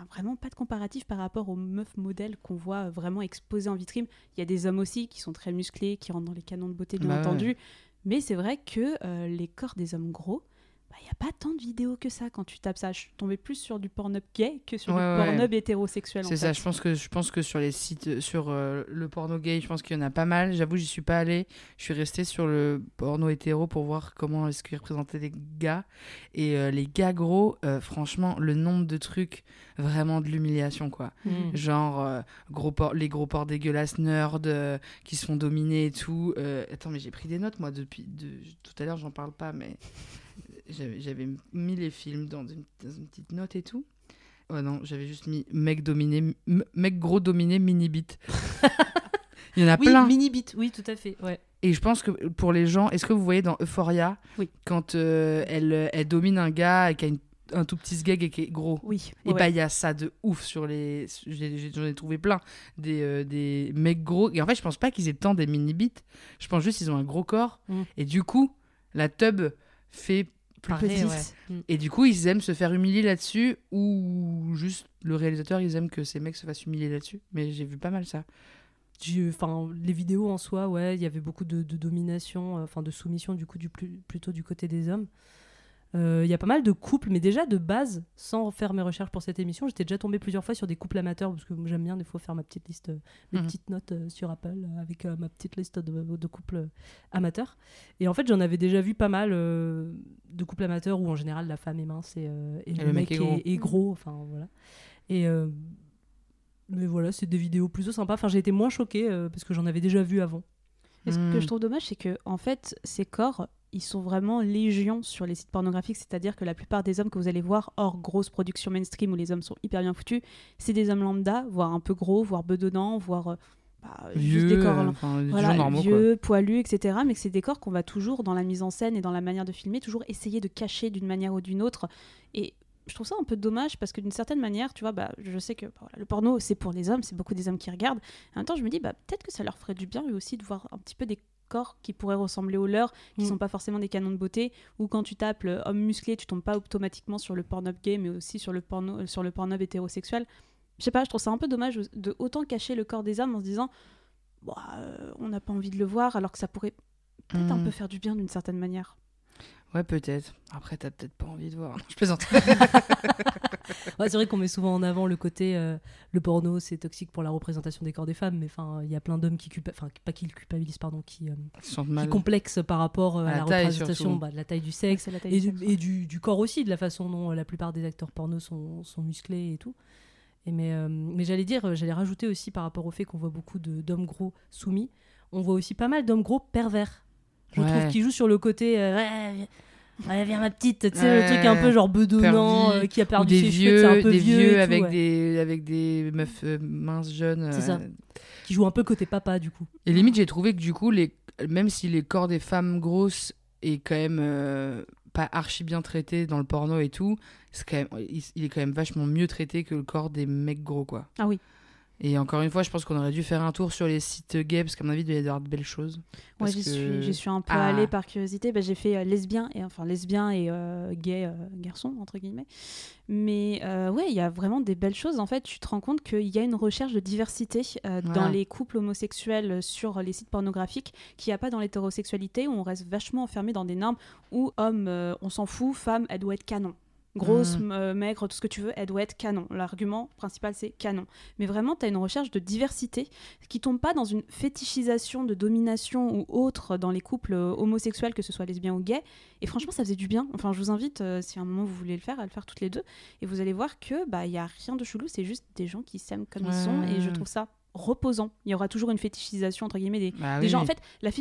I: vraiment pas de comparatif par rapport aux meufs modèles qu'on voit vraiment exposées en vitrine. Il y a des hommes aussi qui sont très musclés, qui rentrent dans les canons de beauté, bien
H: Bah ouais.
I: entendu. Mais c'est vrai que euh, les corps des hommes gros, bah, il n'y a pas tant de vidéos que ça quand tu tapes ça. Je suis tombée plus sur du porn-up gay que sur
H: Ouais,
I: du
H: ouais.
I: porn-up hétérosexuel.
H: C'est ça,
I: fait.
H: je pense que je pense que sur les sites euh, sur euh, le porno gay, je pense qu'il y en a pas mal. J'avoue, j'y suis pas allée. Je suis restée sur le porno hétéro pour voir comment est-ce qu'ils représentaient les gars et euh, les gars gros. euh, franchement, le nombre de trucs vraiment de l'humiliation quoi.
G: Mm.
H: Genre gros les gros porcs dégueulasses nerds qui se font dominer et tout. Attends, mais j'ai pris des notes moi depuis de, tout à l'heure, j'en parle pas, mais j'avais mis les films dans une, dans une petite note et tout. Oh non, j'avais juste mis mec dominé, mec gros dominé, mini bit. Il y en a
G: oui
H: plein.
G: mini bit oui tout à fait ouais
H: Et je pense que pour les gens, est-ce que vous voyez dans Euphoria,
I: Oui.
H: quand euh, elle, elle domine un gars et qui a une- un tout petit sgeg et qui est gros?
I: Oui.
H: et
I: ouais,
H: bah
I: ouais.
H: il y a ça de ouf sur les j'en ai trouvé plein des, euh, des mecs gros et en fait je pense pas qu'ils aient tant des mini bits je pense juste qu'ils ont un gros corps
G: Mm.
H: et du coup la tub fait plus
G: Pareil,
H: petite
G: ouais. Mm.
H: et du coup ils aiment se faire humilier là-dessus ou juste le réalisateur ils aiment que ces mecs se fassent humilier là-dessus mais j'ai vu pas mal ça
G: Enfin, les vidéos en soi, ouais, il y avait beaucoup de, de domination, euh, enfin de soumission du coup du plus, plutôt du côté des hommes. Euh, Il y a pas mal de couples, mais déjà de base, sans faire mes recherches pour cette émission, j'étais déjà tombée plusieurs fois sur des couples amateurs parce que j'aime bien des fois faire ma petite liste, euh, mes
H: Mhm.
G: petites notes euh, sur Apple euh, avec euh, ma petite liste de, de couples euh, amateurs. Et en fait, j'en avais déjà vu pas mal euh, de couples amateurs où en général la femme est mince et, euh, et le, mec, est,
H: gros.
G: est gros. Enfin voilà. Et euh, mais voilà, c'est des vidéos plutôt sympas. Enfin, j'ai été moins choquée euh, parce que j'en avais déjà vu avant.
I: Et ce que je trouve dommage, c'est que en fait, ces corps, ils sont vraiment légion sur les sites pornographiques. C'est-à-dire que la plupart des hommes que vous allez voir, hors grosse production mainstream où les hommes sont hyper bien foutus, c'est des hommes lambda, voire un peu gros, voire bedonnants, voire euh, bah, juste des corps
H: euh, enfin, des
I: voilà,
H: gens normaux quoi.
I: vieux, poilus, etc. Mais que c'est des corps qu'on va toujours, dans la mise en scène et dans la manière de filmer, toujours essayer de cacher d'une manière ou d'une autre. Et je trouve ça un peu dommage parce que d'une certaine manière, tu vois, bah, je sais que bah, voilà, le porno, c'est pour les hommes, c'est beaucoup des hommes qui regardent. En même temps, je me dis, bah, peut-être que ça leur ferait du bien eux aussi de voir un petit peu des corps qui pourraient ressembler aux leurs, qui
G: Mm.
I: sont pas forcément des canons de beauté, ou quand tu tapes le homme musclé, tu tombes pas automatiquement sur le porno gay, mais aussi sur le porno, sur le porno hétérosexuel. Je sais pas, je trouve ça un peu dommage de autant cacher le corps des hommes en se disant, Bah, euh, on n'a pas envie de le voir, alors que ça pourrait peut-être un
H: Mm.
I: peu faire du bien d'une certaine manière.
H: Ouais peut-être. Après t'as peut-être pas envie de voir. Non, je plaisante.
G: Ouais, c'est vrai qu'on met souvent en avant le côté euh, le porno, c'est toxique pour la représentation des corps des femmes, mais enfin, il y a plein d'hommes qui enfin pas qui le culpabilisent, pardon, qui, euh, qui complexent par rapport euh, à,
H: À la
G: représentation bah, de la taille du sexe
I: taille
G: et,
I: du
G: du,
I: sexe,
G: et du, du corps aussi, de la façon dont euh, la plupart des acteurs porno sont, sont musclés et tout. Et mais euh, mais j'allais dire, j'allais rajouter aussi par rapport au fait qu'on voit beaucoup de- d'hommes gros soumis, on voit aussi pas mal d'hommes gros pervers. Je
H: Ouais.
G: trouve qui jouent sur le côté euh, ouais, viens- ouais, viens ma petite, tu sais, le truc un peu genre bedonnant, euh, qui a perdu
H: des
G: ses
H: vieux,
G: cheveux, un peu
H: des
G: vieux,
H: vieux
G: et tout,
H: avec, des, avec des meufs euh, minces jeunes.
G: C'est ça.
H: euh,
G: qui jouent un peu côté papa du coup.
H: Et limite, j'ai trouvé que du coup, les... même si les corps des femmes grosses est quand même pas archi bien traité dans le porno et tout, c'est quand même... il est quand même vachement mieux traité que le corps des mecs gros, quoi.
I: Ah oui.
H: Et encore une fois, je pense qu'on aurait dû faire un tour sur les sites gays, parce qu'à mon avis, il doit y avoir de belles choses.
I: Ouais,
H: Parce
I: j'y
H: que-
I: suis, un peu
H: Ah.
I: allée par curiosité. Bah, j'ai fait euh, lesbien et enfin lesbien et euh, gay euh, garçon entre guillemets. Mais euh, ouais, il y a vraiment des belles choses. En fait, tu te rends compte qu'il y a une recherche de diversité dans les couples homosexuels sur les sites pornographiques qu'il n'y a pas dans l'hétérosexualité où on reste vachement enfermé dans des normes où homme, on s'en fout, femme, elle doit être canon. Grosse,
H: Mhm.
I: euh, maigre, tout ce que tu veux, elle doit être canon. L'argument principal, c'est canon. Mais vraiment, tu as une recherche de diversité qui tombe pas dans une fétichisation de domination ou autre dans les couples euh, homosexuels, que ce soit lesbien ou gay. Et franchement, ça faisait du bien. Enfin, je vous invite, euh, si à un moment vous voulez le faire, à le faire toutes les deux. Et vous allez voir que bah il y a rien de chelou, c'est juste des gens qui s'aiment comme ils sont. Et je trouve ça reposant. Il y aura toujours une fétichisation entre guillemets des,
H: Bah
I: des
H: oui.
I: gens. En fait, la,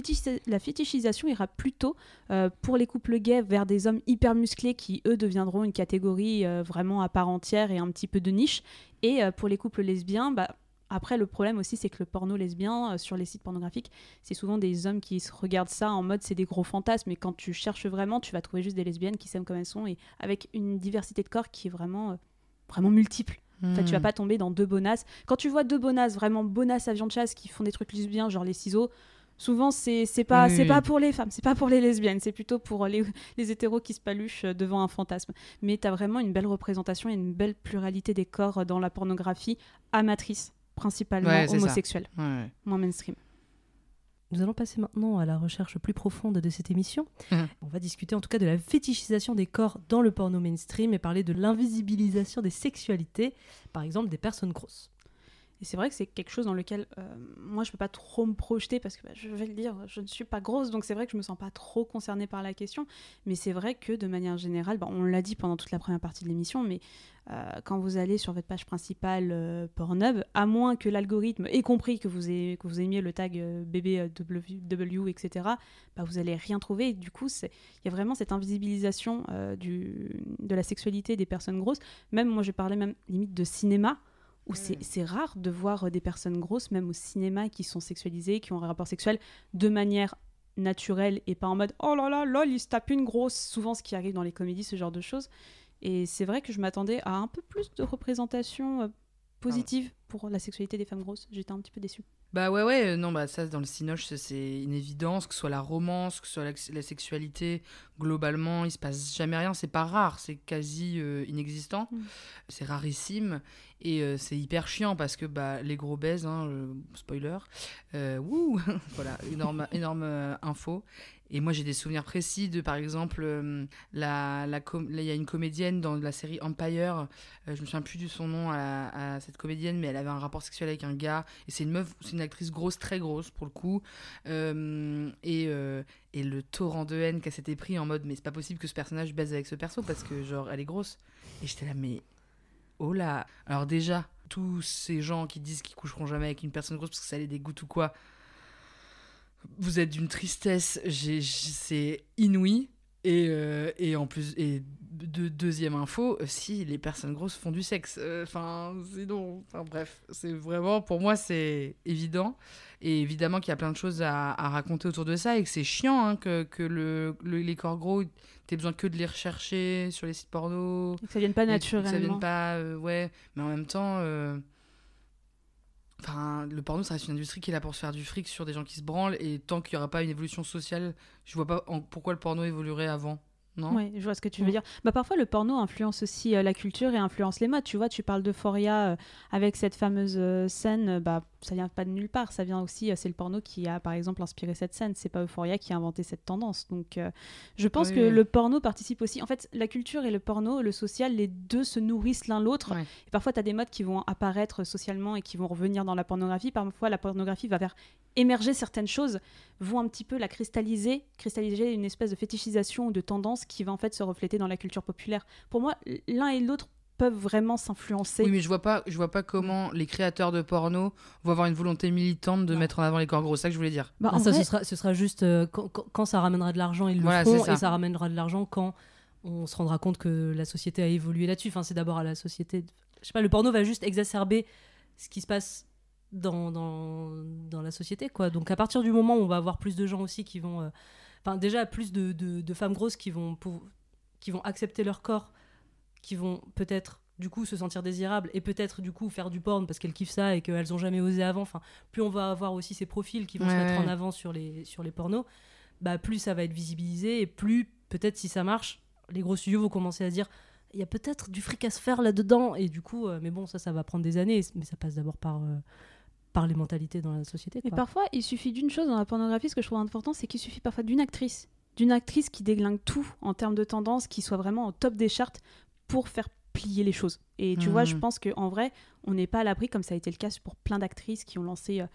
I: la fétichisation ira plutôt euh, pour les couples gays vers des hommes hyper musclés qui, eux, deviendront une catégorie euh, vraiment à part entière et un petit peu de niche. Et euh, pour les couples lesbiens, bah, après, le problème aussi, c'est que le porno lesbien euh, sur les sites pornographiques, c'est souvent des hommes qui se regardent ça en mode c'est des gros fantasmes. Mais quand tu cherches vraiment, tu vas trouver juste des lesbiennes qui s'aiment comme elles sont et avec une diversité de corps qui est vraiment, euh, vraiment multiple. Tu vas
H: Hmm.
I: pas tomber dans deux bonasses. Quand tu vois deux bonasses, vraiment bonasses à viande chasse qui font des trucs lesbiens, genre les ciseaux, souvent c'est c'est pas
H: Oui,
I: c'est pas pour les femmes, c'est pas pour les lesbiennes, c'est plutôt pour les, les hétéros qui se paluchent euh, devant un fantasme. Mais tu as vraiment une belle représentation et une belle pluralité des corps euh, dans la pornographie amatrice, principalement
H: Ouais,
I: homosexuelle,
H: Ouais, ouais.
I: moins mainstream.
G: Nous allons passer maintenant à la recherche plus profonde de cette émission.
H: Mhm.
G: On va discuter en tout cas de la fétichisation des corps dans le porno mainstream et parler de l'invisibilisation des sexualités, par exemple des personnes grosses.
I: Et c'est vrai que c'est quelque chose dans lequel euh, moi je peux pas trop me projeter parce que bah, je vais le dire, je ne suis pas grosse donc c'est vrai que je me sens pas trop concernée par la question. Mais c'est vrai que de manière générale, bah, on l'a dit pendant toute la première partie de l'émission, mais quand vous allez sur votre page principale euh, Pornhub, à moins que l'algorithme ait compris que vous, ayez, que vous aimiez le tag euh, BBW, etc., bah, vous allez rien trouver. Et du coup, il y a vraiment cette invisibilisation euh, du, de la sexualité des personnes grosses. Même moi, je parlais même limite de cinéma où c'est c'est rare de voir euh, des personnes grosses, même au cinéma, qui sont sexualisées, qui ont un rapport sexuel de manière naturelle et pas en mode oh là là, lol, il se tape une grosse. Souvent, ce qui arrive dans les comédies, ce genre de choses. Et c'est vrai que je m'attendais à un peu plus de représentation euh, positive pour la sexualité des femmes grosses. J'étais un petit peu déçue.
H: Bah ouais, ouais, non, bah ça, dans le cinoche, c'est une évidence, que ce soit la romance, que ce soit la, la sexualité, globalement, il se passe jamais rien, c'est pas rare, c'est quasi euh, inexistant,
I: Mm.
H: c'est rarissime, et euh, c'est hyper chiant parce que bah, les gros baisent, hein, euh, spoiler, wouh, voilà, énorme, énorme info. Et moi, j'ai des souvenirs précis de, par exemple, euh, la, la il y a une comédienne dans la série Empire, euh, je me souviens plus de son nom à, à cette comédienne, mais elle avait un rapport sexuel avec un gars, et c'est une meuf, c'est une actrice grosse, très grosse pour le coup, Euh, et, euh, et le torrent de haine qu'elle s'était pris en mode, mais c'est pas possible que ce personnage baise avec ce perso parce que, genre, elle est grosse. Et j'étais là, mais oh là. Alors, déjà, tous ces gens qui disent qu'ils coucheront jamais avec une personne grosse parce que ça les dégoûte ou quoi, vous êtes d'une tristesse, c'est inouï. Et, euh, et en plus, et de, deuxième info, euh, si les personnes grosses font du sexe. Euh, Enfin, sinon, enfin bref, c'est vraiment, pour moi, c'est évident. Et évidemment qu'il y a plein de choses à, à raconter autour de ça et que c'est chiant hein, que, que le, le- les corps gros, t'aies besoin que de les rechercher sur les sites porno.
I: Et que ça vienne pas
H: Et que Ça
I: naturellement.
H: vienne pas, euh, ouais. Mais en même temps, euh, enfin, le porno, ça reste une industrie qui est là pour se faire du fric sur des gens qui se branlent. Et tant qu'il n'y aura pas une évolution sociale, je vois pas en- pourquoi le porno évoluerait avant. Non?
I: Oui, je vois ce que tu veux
H: Mm.
I: dire. Bah, parfois, le porno influence aussi euh, la culture et influence les modes. Tu vois, tu parles d'Euphoria euh, avec cette fameuse euh, scène, bah, ça vient pas de nulle part. Ça vient aussi, euh, c'est le porno qui a par exemple inspiré cette scène. C'est pas Euphoria qui a inventé cette tendance. Donc, euh, je pense
H: Oui,
I: que
H: oui.
I: le porno participe aussi. En fait, la culture et le porno, le social, les deux se nourrissent l'un l'autre.
H: Ouais.
I: Et parfois, tu as des modes qui vont apparaître socialement et qui vont revenir dans la pornographie. Parfois, la pornographie va faire émerger certaines choses, vont un petit peu la cristalliser, cristalliser une espèce de fétichisation ou de tendance qui va en fait se refléter dans la culture populaire. Pour moi, l'un et l'autre peuvent vraiment s'influencer.
H: Oui, mais je vois pas, je vois pas comment les créateurs de porno vont avoir une volonté militante de
G: Non.
H: mettre en avant les corps gros. C'est ça que je voulais dire.
I: Bah,
G: Ah, ça,
I: vrai-
G: ce sera, ce sera juste euh, quand, ça ramènera de l'argent, ils le
H: Voilà, ça.
G: et ça ramènera de l'argent quand on se rendra compte que la société a évolué là-dessus. Enfin, c'est d'abord à la société. de- Je sais pas, le porno va juste exacerber ce qui se passe dans, dans, dans la société, quoi. Donc, à partir du moment où on va avoir plus de gens aussi qui vont. euh, Enfin, déjà, plus de, de- de femmes grosses qui vont, qui vont accepter leur corps, qui vont peut-être du coup se sentir désirables et peut-être du coup faire du porn parce qu'elles kiffent ça et qu'elles ont jamais osé avant. Enfin, plus on va avoir aussi ces profils qui vont se
H: Ouais,
G: mettre en avant sur les, sur les pornos, bah plus ça va être visibilisé et plus peut-être si ça marche, les gros studios vont commencer à dire il y a peut-être du fric à se faire là-dedans et du coup, euh, mais bon, ça, ça va prendre des années, mais ça passe d'abord par, euh, par les mentalités dans la société.
I: Mais parfois, il suffit d'une chose dans la pornographie, ce que je trouve important, c'est qu'il suffit parfois d'une actrice. D'une actrice qui déglingue tout en termes de tendance, qui soit vraiment au top des charts pour faire plier les choses. Et tu vois, je
H: Mhm.
I: pense qu'en vrai, on n'est pas à l'abri, comme ça a été le cas pour plein d'actrices qui ont lancé euh,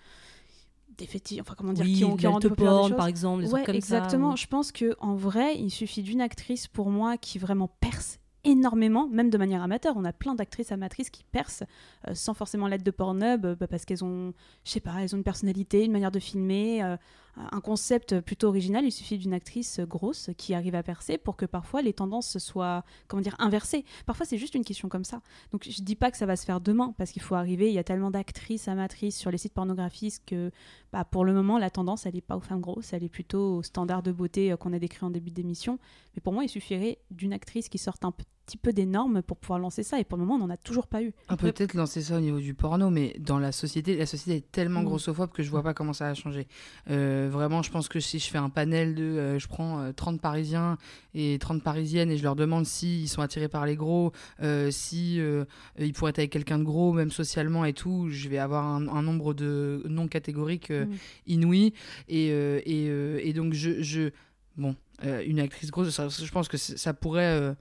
I: des fétiches, enfin comment dire,
G: oui,
I: qui ont, qui ont
G: porn par exemple, des
I: Ouais,
G: comme
I: exactement.
G: ça.
I: Je pense que en vrai, il suffit d'une actrice pour moi qui vraiment perce énormément, même de manière amateur. On a plein d'actrices amatrices qui percent euh, sans forcément l'aide de Pornhub, euh, bah, parce qu'elles ont, je sais pas, elles ont une personnalité, une manière de filmer, euh, un concept plutôt original. Il suffit d'une actrice grosse qui arrive à percer pour que parfois les tendances soient, comment dire, inversées. Parfois, c'est juste une question comme ça. Donc, je dis pas que ça va se faire demain, parce qu'il faut arriver. Il y a tellement d'actrices amatrices sur les sites pornographiques que, bah, pour le moment, la tendance, elle n'est pas aux femmes grosses, elle est plutôt aux standards de beauté euh, qu'on a décrit en début d'émission. Mais pour moi, il suffirait d'une actrice qui sorte un petit peu des normes pour pouvoir lancer ça. Et pour le moment, on n'en a toujours pas eu.
H: On peut peut-être lancer ça au niveau du porno, mais dans la société, la société est tellement
I: Mm.
H: grossophobe que je vois pas comment ça va changer. Euh, vraiment, je pense que si je fais un panel de, euh, je prends euh, 30 Parisiens et 30 Parisiennes et je leur demande s'ils sont attirés par les gros, euh, si euh, ils pourraient être avec quelqu'un de gros, même socialement et tout, je vais avoir un, un nombre de non catégoriques euh,
I: Mm.
H: inouï. Et, euh, et, euh, et donc, je, je bon, euh, une actrice grosse, ça- je pense que ça pourrait euh,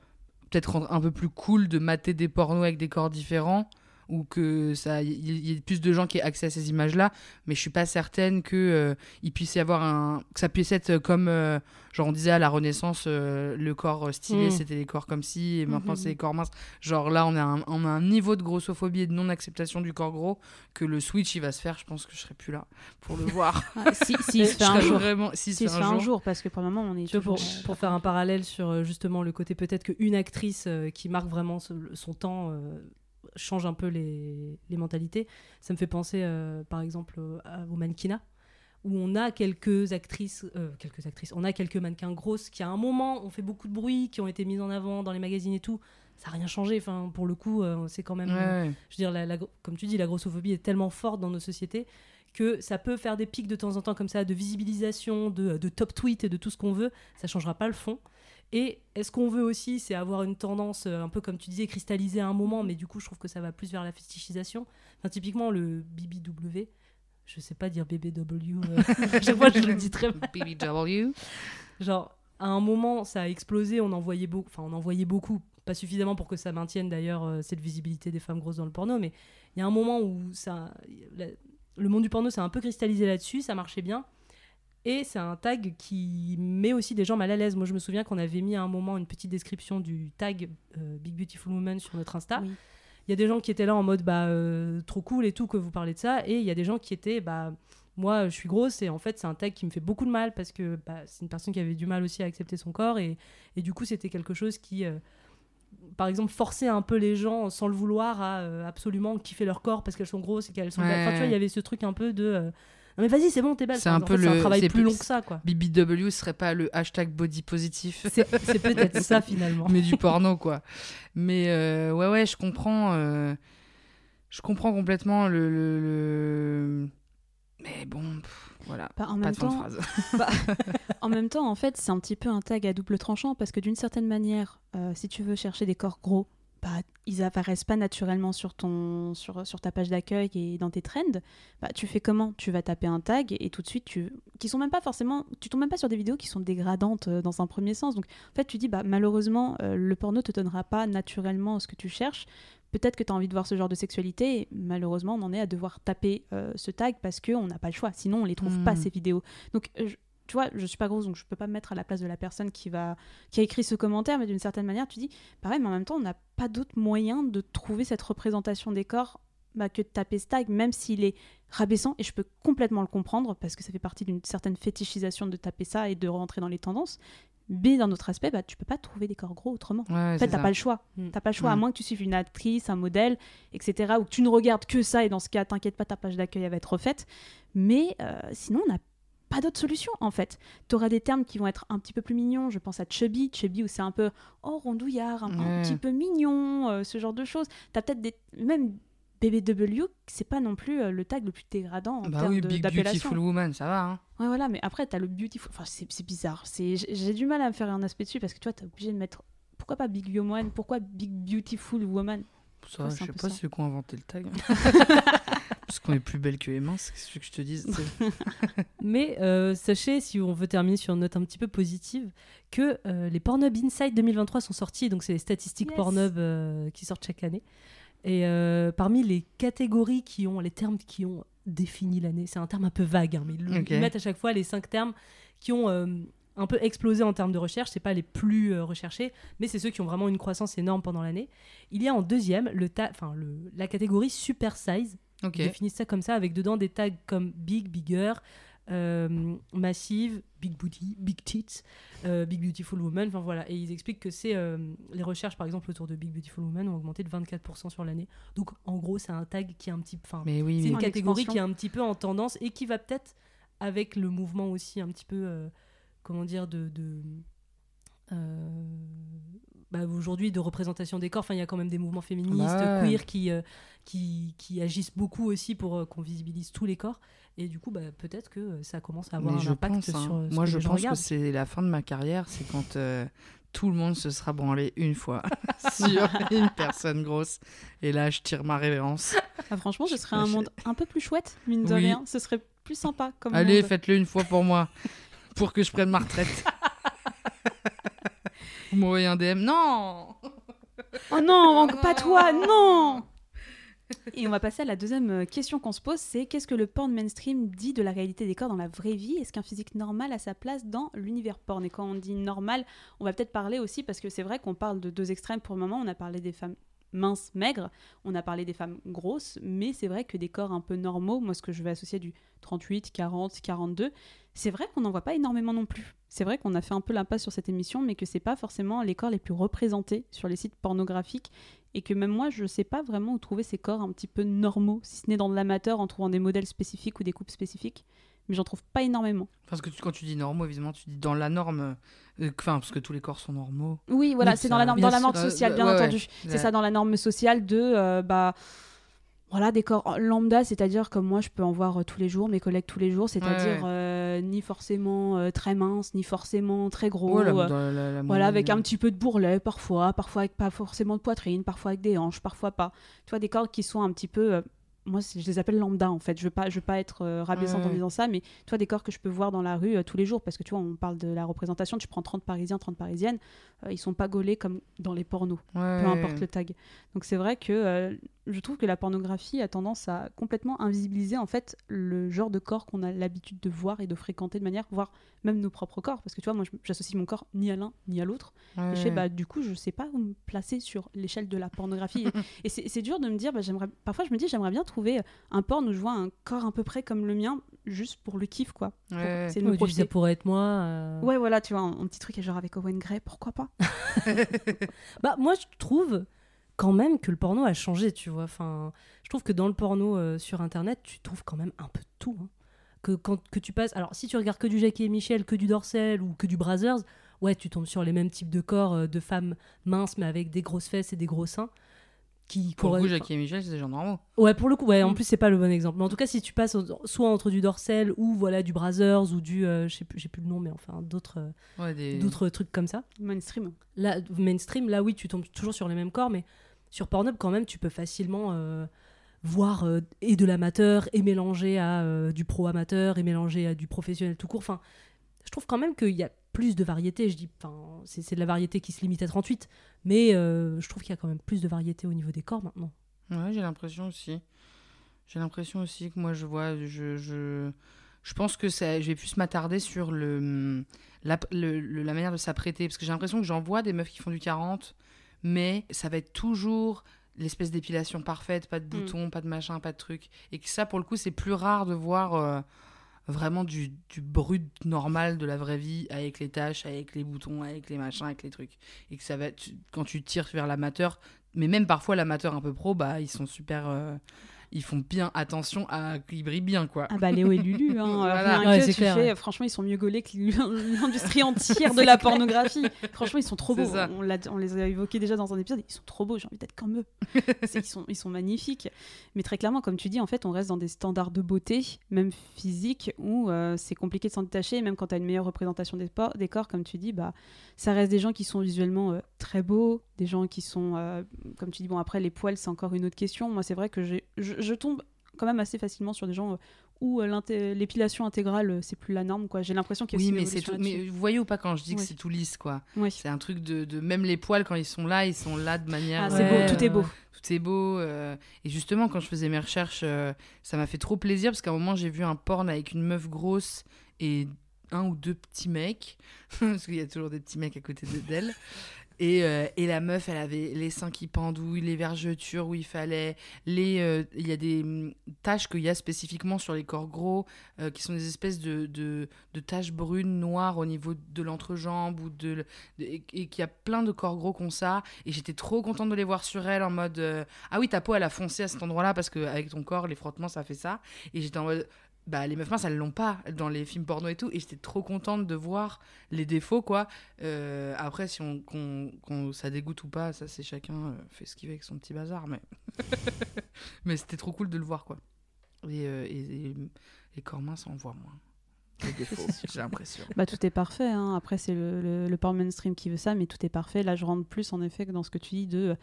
H: peut-être rendre un peu plus cool de mater des pornos avec des corps différents ou que ça il y, y ait plus de gens qui aient accès à ces images là mais je suis pas certaine que euh, il puisse y avoir un que ça puisse être comme euh, genre on disait à la renaissance euh, le corps stylé
G: Mm.
H: c'était les corps comme ci et maintenant
I: Mhm.
H: c'est les corps minces genre là on a un, on a un niveau de grossophobie et de non acceptation du corps gros que le switch il va se faire je pense que je serai plus là pour le voir
I: Ah, si, si, il se fait un jour.
H: vraiment si
I: Si, il se fait un jour, parce que pour le moment, on est
G: Tu vois, pour,
I: toujours-
G: pour faire un parallèle sur euh, justement le côté peut-être qu'une actrice euh, qui marque vraiment ce- son temps euh, change un peu les, les mentalités, ça me fait penser euh, par exemple euh, au mannequinat où on a quelques actrices, euh, quelques actrices, on a quelques mannequins grosses qui à un moment ont fait beaucoup de bruit, qui ont été mises en avant dans les magazines et tout. Ça n'a rien changé. Enfin, pour le coup, c'est quand même.
H: Ouais.
G: Je veux dire, la- la gro- comme tu dis, la grossophobie est tellement forte dans nos sociétés que ça peut faire des pics de temps en temps comme ça, de visibilisation, de, de top tweet et de tout ce qu'on veut. Ça changera pas le fond. Et est-ce qu'on veut aussi, c'est avoir une tendance euh, un peu comme tu disais, cristallisée à un moment, mais du coup, je trouve que ça va plus vers la fétichisation. Enfin, typiquement, le BBW, je sais pas dire BBW, euh, chaque fois je le dis très mal.
H: BBW
G: Genre, à un moment, ça a explosé, on en voyait beaucoup, enfin, on en voyait beaucoup, pas suffisamment pour que ça maintienne d'ailleurs euh, cette visibilité des femmes grosses dans le porno, mais il y a un moment où ça, la- le monde du porno s'est un peu cristallisé là-dessus, ça marchait bien. Et c'est un tag qui met aussi des gens mal à l'aise. Moi, je me souviens qu'on avait mis à un moment une petite description du tag euh, Big Beautiful Woman sur notre Insta.
I: Oui.
G: Il y a des gens qui étaient là en mode bah euh, trop cool et tout que vous parlez de ça, et il y a des gens qui étaient bah moi je suis grosse et en fait c'est un tag qui me fait beaucoup de mal parce que bah, c'est une personne qui avait du mal aussi à accepter son corps et, et du coup c'était quelque chose qui euh, par exemple forçait un peu les gens sans le vouloir à absolument kiffer leur corps parce qu'elles sont grosses et qu'elles sont belles. Enfin tu vois il y avait ce truc un peu de mais vas-y c'est bon t'es belle.
H: C'est un peu
G: fait, c'est un
H: le-
G: travail
H: c'est
G: plus
H: plus-
G: long que ça quoi.
H: BBW serait pas le hashtag body positif
G: C'est peut-être ça finalement.
H: mais du porno quoi. Mais euh, ouais ouais, je comprends euh, je comprends complètement le, le- le- mais bon, pff, voilà.
I: Bah, en
H: Pas
I: même
H: de fin de
I: temps,
H: phrase.
I: En même temps, en fait, c'est un petit peu un tag à double tranchant parce que d'une certaine manière, euh, si tu veux chercher des corps gros, bah, ils apparaissent pas naturellement sur, ton, sur, sur ta page d'accueil et dans tes trends, bah, tu fais comment? Tu vas taper un tag et tout de suite, tu, qui sont même pas forcément, tu tombes même pas sur des vidéos qui sont dégradantes euh, dans un premier sens. Donc en fait, tu dis, bah, malheureusement, euh, le porno te donnera pas naturellement ce que tu cherches. Peut-être que tu as envie de voir ce genre de sexualité, et malheureusement, on en est à devoir taper euh, ce tag parce qu'on n'a pas le choix. Sinon, on les trouve pas,
H: Mm.
I: ces vidéos. Donc, je- tu vois, je suis pas grosse, donc je peux pas me mettre à la place de la personne qui, va, qui a écrit ce commentaire, mais d'une certaine manière, tu dis, pareil, mais en même temps, on n'a pas d'autre moyen de trouver cette représentation des corps bah, que de taper ce tag, même s'il est rabaissant, et je peux complètement le comprendre, parce que ça fait partie d'une certaine fétichisation de taper ça et de rentrer dans les tendances. Mais d'un autre aspect, bah, tu peux pas trouver des corps gros autrement.
H: Ouais,
I: En fait, t'as pas le choix.
G: Mm.
I: T'as pas le choix, à
H: Mm.
I: moins que tu suives une actrice, un modèle, etc. Ou que tu ne regardes que ça, et dans ce cas, t'inquiète pas, ta page d'accueil va être refaite. Mais euh, sinon, on n'a pas d'autre solution, en fait. T'auras des termes qui vont être un petit peu plus mignons. Je pense à chubby, chubby où c'est un peu, oh, rondouillard, un, petit peu mignon, euh, ce genre de choses. T'as peut-être des... Même BBW, c'est pas non plus euh, le tag le plus dégradant en
H: Bah
I: termes
H: oui, Big. Beautiful Woman, ça va. Hein.
I: Ouais, voilà, mais après, t'as le beautiful. Enfin, c'est bizarre. J'ai du mal à me faire un aspect dessus parce que tu vois, t'es obligé de mettre. Pourquoi pas Big Woman? Pourquoi Big Beautiful Woman?
H: Ça, je sais pas qui ont inventé le tag. Parce qu'on est plus belle que les minces, qu'est-ce que je te c'est-
G: Mais euh, sachez, si on veut terminer sur une note un petit peu positive, que euh, les Pornhub Insight 2023 sont sortis, donc c'est les statistiques
I: Yes.
G: Pornhub euh, qui sortent chaque année. Et euh, parmi les catégories qui ont, les termes qui ont défini l'année, c'est un terme un peu vague, hein, mais ils, mettent à chaque fois les cinq termes qui ont euh, un peu explosé en termes de recherche. C'est pas les plus euh, recherchés, mais c'est ceux qui ont vraiment une croissance énorme pendant l'année. Il y a en deuxième le ta- enfin, le, la catégorie super size. Ils définissent ça comme ça, avec dedans des tags comme big, bigger, euh, massive, big booty, big tits, euh, big beautiful woman. Enfin voilà, et ils expliquent que c'est euh, les recherches par exemple autour de big beautiful woman ont augmenté de 24% sur l'année. Donc en gros, c'est un tag qui est un petit, enfin,
H: Mais oui,
G: c'est une catégorie qui est un petit peu en tendance et qui va peut-être avec le mouvement aussi un petit peu, euh, comment dire, de, de bah, aujourd'hui de représentation des corps. Enfin, il y a quand même des mouvements féministes,
H: Bah ouais.
G: queer qui, euh, qui, qui agissent beaucoup aussi pour euh, qu'on visibilise tous les corps. Et du coup, bah, peut-être que euh, ça commence à avoir
H: Mais
G: un impact
H: pense, hein.
G: sur euh, ce
H: Moi,
G: que
H: je
G: les gens
H: pense que c'est la fin de ma carrière, c'est quand euh, tout le monde se sera branlé une fois sur une personne grosse. Et là, je tire ma révérence.
I: Ah, Franchement, ce serait un monde un peu plus chouette, mine de
H: Oui.
I: rien. Ce serait plus sympa comme
H: Allez, faites-le une fois pour moi, pour que je prenne ma retraite. Vous m'envoyez un DM Non
I: Oh non, pas toi, non. Et on va passer à la deuxième euh, question qu'on se pose, c'est qu'est-ce que le porn mainstream dit de la réalité des corps dans la vraie vie? Est-ce qu'un physique normal a sa place dans l'univers porn? Et quand on dit normal, on va peut-être parler aussi, parce que c'est vrai qu'on parle de deux extrêmes pour le moment, on a parlé des femmes minces, maigres, on a parlé des femmes grosses, mais c'est vrai que des corps un peu normaux, moi ce que je vais associer du 38, 40, 42, c'est vrai qu'on n'en voit pas énormément non plus. C'est vrai qu'on a fait un peu l'impasse sur cette émission, mais que c'est pas forcément les corps les plus représentés sur les sites pornographiques et que même moi je sais pas vraiment où trouver ces corps un petit peu normaux, si ce n'est dans de l'amateur en trouvant des modèles spécifiques ou des coupes spécifiques, mais j'en trouve pas énormément.
H: Parce que tu- quand tu dis normaux, évidemment, tu dis dans la norme. euh, Enfin, parce que tous les corps sont normaux.
I: Oui, voilà, c'est dans la norme, dans la norme
H: Euh,
I: sociale, bien
H: ouais, ouais.
I: entendu. C'est
H: Ouais.
I: ça, dans la norme sociale de euh, bah voilà des corps lambda, c'est-à-dire comme moi je peux en voir euh, tous les jours, mes collègues tous les jours, c'est-à-dire euh, ni forcément très mince, ni forcément très gros.
H: Ouais, la- dans la- la- la
I: Voilà, avec un petit peu de bourrelet parfois, parfois avec pas forcément de poitrine, parfois avec des hanches, parfois pas. Tu vois, des corps qui sont un petit peu. Moi, je les appelle lambda en fait. Je veux pas, je veux pas être euh, rabaissante en disant ça, mais tu vois, des corps que je peux voir dans la rue euh, tous les jours, parce que tu vois, on parle de la représentation. Tu prends 30 Parisiens, 30 Parisiennes, ils sont pas gaulés comme dans les pornos,
H: Ouais.
I: peu importe le tag. Donc c'est vrai que euh, je trouve que la pornographie a tendance à complètement invisibiliser en fait le genre de corps qu'on a l'habitude de voir et de fréquenter de manière, voire même nos propres corps, parce que tu vois, moi, j'associe mon corps ni à l'un ni à l'autre. Et je fais,
H: Ouais.
I: bah, du coup, je sais pas où me placer sur l'échelle de la pornographie. et c'est c'est dur de me dire, bah, j'aimerais, parfois je me dis, j'aimerais bien trouver un porn où je vois un corps à peu près comme le mien, juste pour le kiff, quoi. Pour
H: Ouais.
G: dis, ça pourrait être moi. euh.
I: Ouais, voilà, tu vois, un, un petit truc genre avec Owen Gray, pourquoi pas
G: Bah, moi, je trouve quand même que le porno a changé, tu vois. Enfin, je trouve que dans le porno euh, sur Internet, tu trouves quand même un peu de tout. hein. Que quand que tu passes... Alors, si tu regardes que du Jackie et Michel, que du Dorsel ou que du Brazzers, ouais, tu tombes sur les mêmes types de corps euh, de femmes minces, mais avec des grosses fesses et des gros seins. Qui
H: Pour le coup, Jackie et Michel, c'est des gens normaux.
G: Ouais, pour le coup, ouais, en
I: Mm.
G: plus, c'est pas le bon exemple. Mais en tout cas, si tu passes au- soit entre du Dorsel ou voilà du Brazzers ou du. euh, je sais plus, j'ai plus le nom, mais enfin, d'autres euh,
H: Ouais, des...
G: d'autres trucs comme ça.
I: Mainstream.
G: Là, mainstream, là, oui, tu tombes toujours sur les mêmes corps, mais sur Pornhub, quand même, tu peux facilement euh, voir euh, et de l'amateur, et mélanger à euh, du pro-amateur, et mélanger à du professionnel tout court. Enfin, je trouve quand même qu'il y a plus de variété. Je dis, c'est de la variété qui se limite à 38, mais euh, je trouve qu'il y a quand même plus de variété au niveau des corps maintenant.
H: Ouais, j'ai l'impression aussi. J'ai l'impression aussi que moi, je vois, je, je, je pense que ça, je vais plus m'attarder sur le, la, le- le- la manière de s'apprêter. Parce que j'ai l'impression que j'en vois des meufs qui font du 40, mais ça va être toujours l'espèce d'épilation parfaite, pas de boutons, pas de machin, pas de truc. Et que ça, pour le coup, c'est plus rare de voir euh, vraiment du, du brut normal de la vraie vie avec les taches, avec les boutons, avec les machins, avec les trucs. Et que ça va être, quand tu tires vers l'amateur, mais même parfois l'amateur un peu pro, bah ils sont super. euh, ils font bien attention à qu'ils brillent bien, quoi.
I: Ah bah Léo et Lulu, hein,
H: Voilà.
I: rien
G: Ouais,
I: que,
G: c'est
I: tu
G: clair,
I: fais,
G: ouais.
I: franchement ils sont mieux gaulés que l'industrie entière de la pornographie. Franchement ils sont trop beaux. On, les a évoqués déjà dans un épisode, ils sont trop beaux, j'ai envie d'être comme eux. Ils, sont, ils sont magnifiques. Mais très clairement, comme tu dis, en fait on reste dans des standards de beauté, même physique, où euh, c'est compliqué de s'en détacher, même quand tu as une meilleure représentation des, por- des corps, comme tu dis, bah, ça reste des gens qui sont visuellement euh, très beaux, des gens qui sont, euh, comme tu dis, bon après les poils c'est encore une autre question. Moi c'est vrai que je, je tombe quand même assez facilement sur des gens euh, où euh, l'épilation intégrale c'est plus la norme quoi. J'ai l'impression qu'il y a
H: Oui, mais c'est tout. Mais vous voyez ou pas quand je dis que c'est tout lisse, quoi?
I: Oui.
H: C'est un truc de, de- même les poils quand ils sont là, ils sont là de manière.
I: Ah, c'est
G: Ouais,
I: beau, tout est beau.
H: tout est beau. euh, et justement, quand je faisais mes recherches, euh, ça m'a fait trop plaisir parce qu'à un moment, j'ai vu un porn avec une meuf grosse et un ou deux petits mecs, parce qu'il y a toujours des petits mecs à côté de- d'elle. Et, euh, et la meuf, elle avait les seins qui pendouillent, les vergetures où il fallait, les, euh, il y a des hum, taches qu'il y a spécifiquement sur les corps gros, euh, qui sont des espèces de, de, taches brunes, noires au niveau de l'entrejambe, ou de, et, qu'il y a plein de corps gros comme ça. Et j'étais trop contente de les voir sur elle en mode Ah oui, ta peau, elle a foncé à cet endroit-là parce qu'avec ton corps, les frottements, ça fait ça. Et j'étais en mode bah les meufs minces elles l'ont pas dans les films porno et tout et j'étais trop contente de voir les défauts quoi Euh, après si on qu'on qu'on- ça dégoûte ou pas ça c'est chacun euh, fait ce qu'il veut avec son petit bazar mais mais c'était trop cool de le voir quoi et, euh, et- et les corps minces on voit moins les défauts j'ai l'impression
I: Bah, tout est parfait. hein. Après, c'est le, le, le porn mainstream qui veut ça, mais tout est parfait. Là, je rentre plus en effet que dans ce que tu dis de.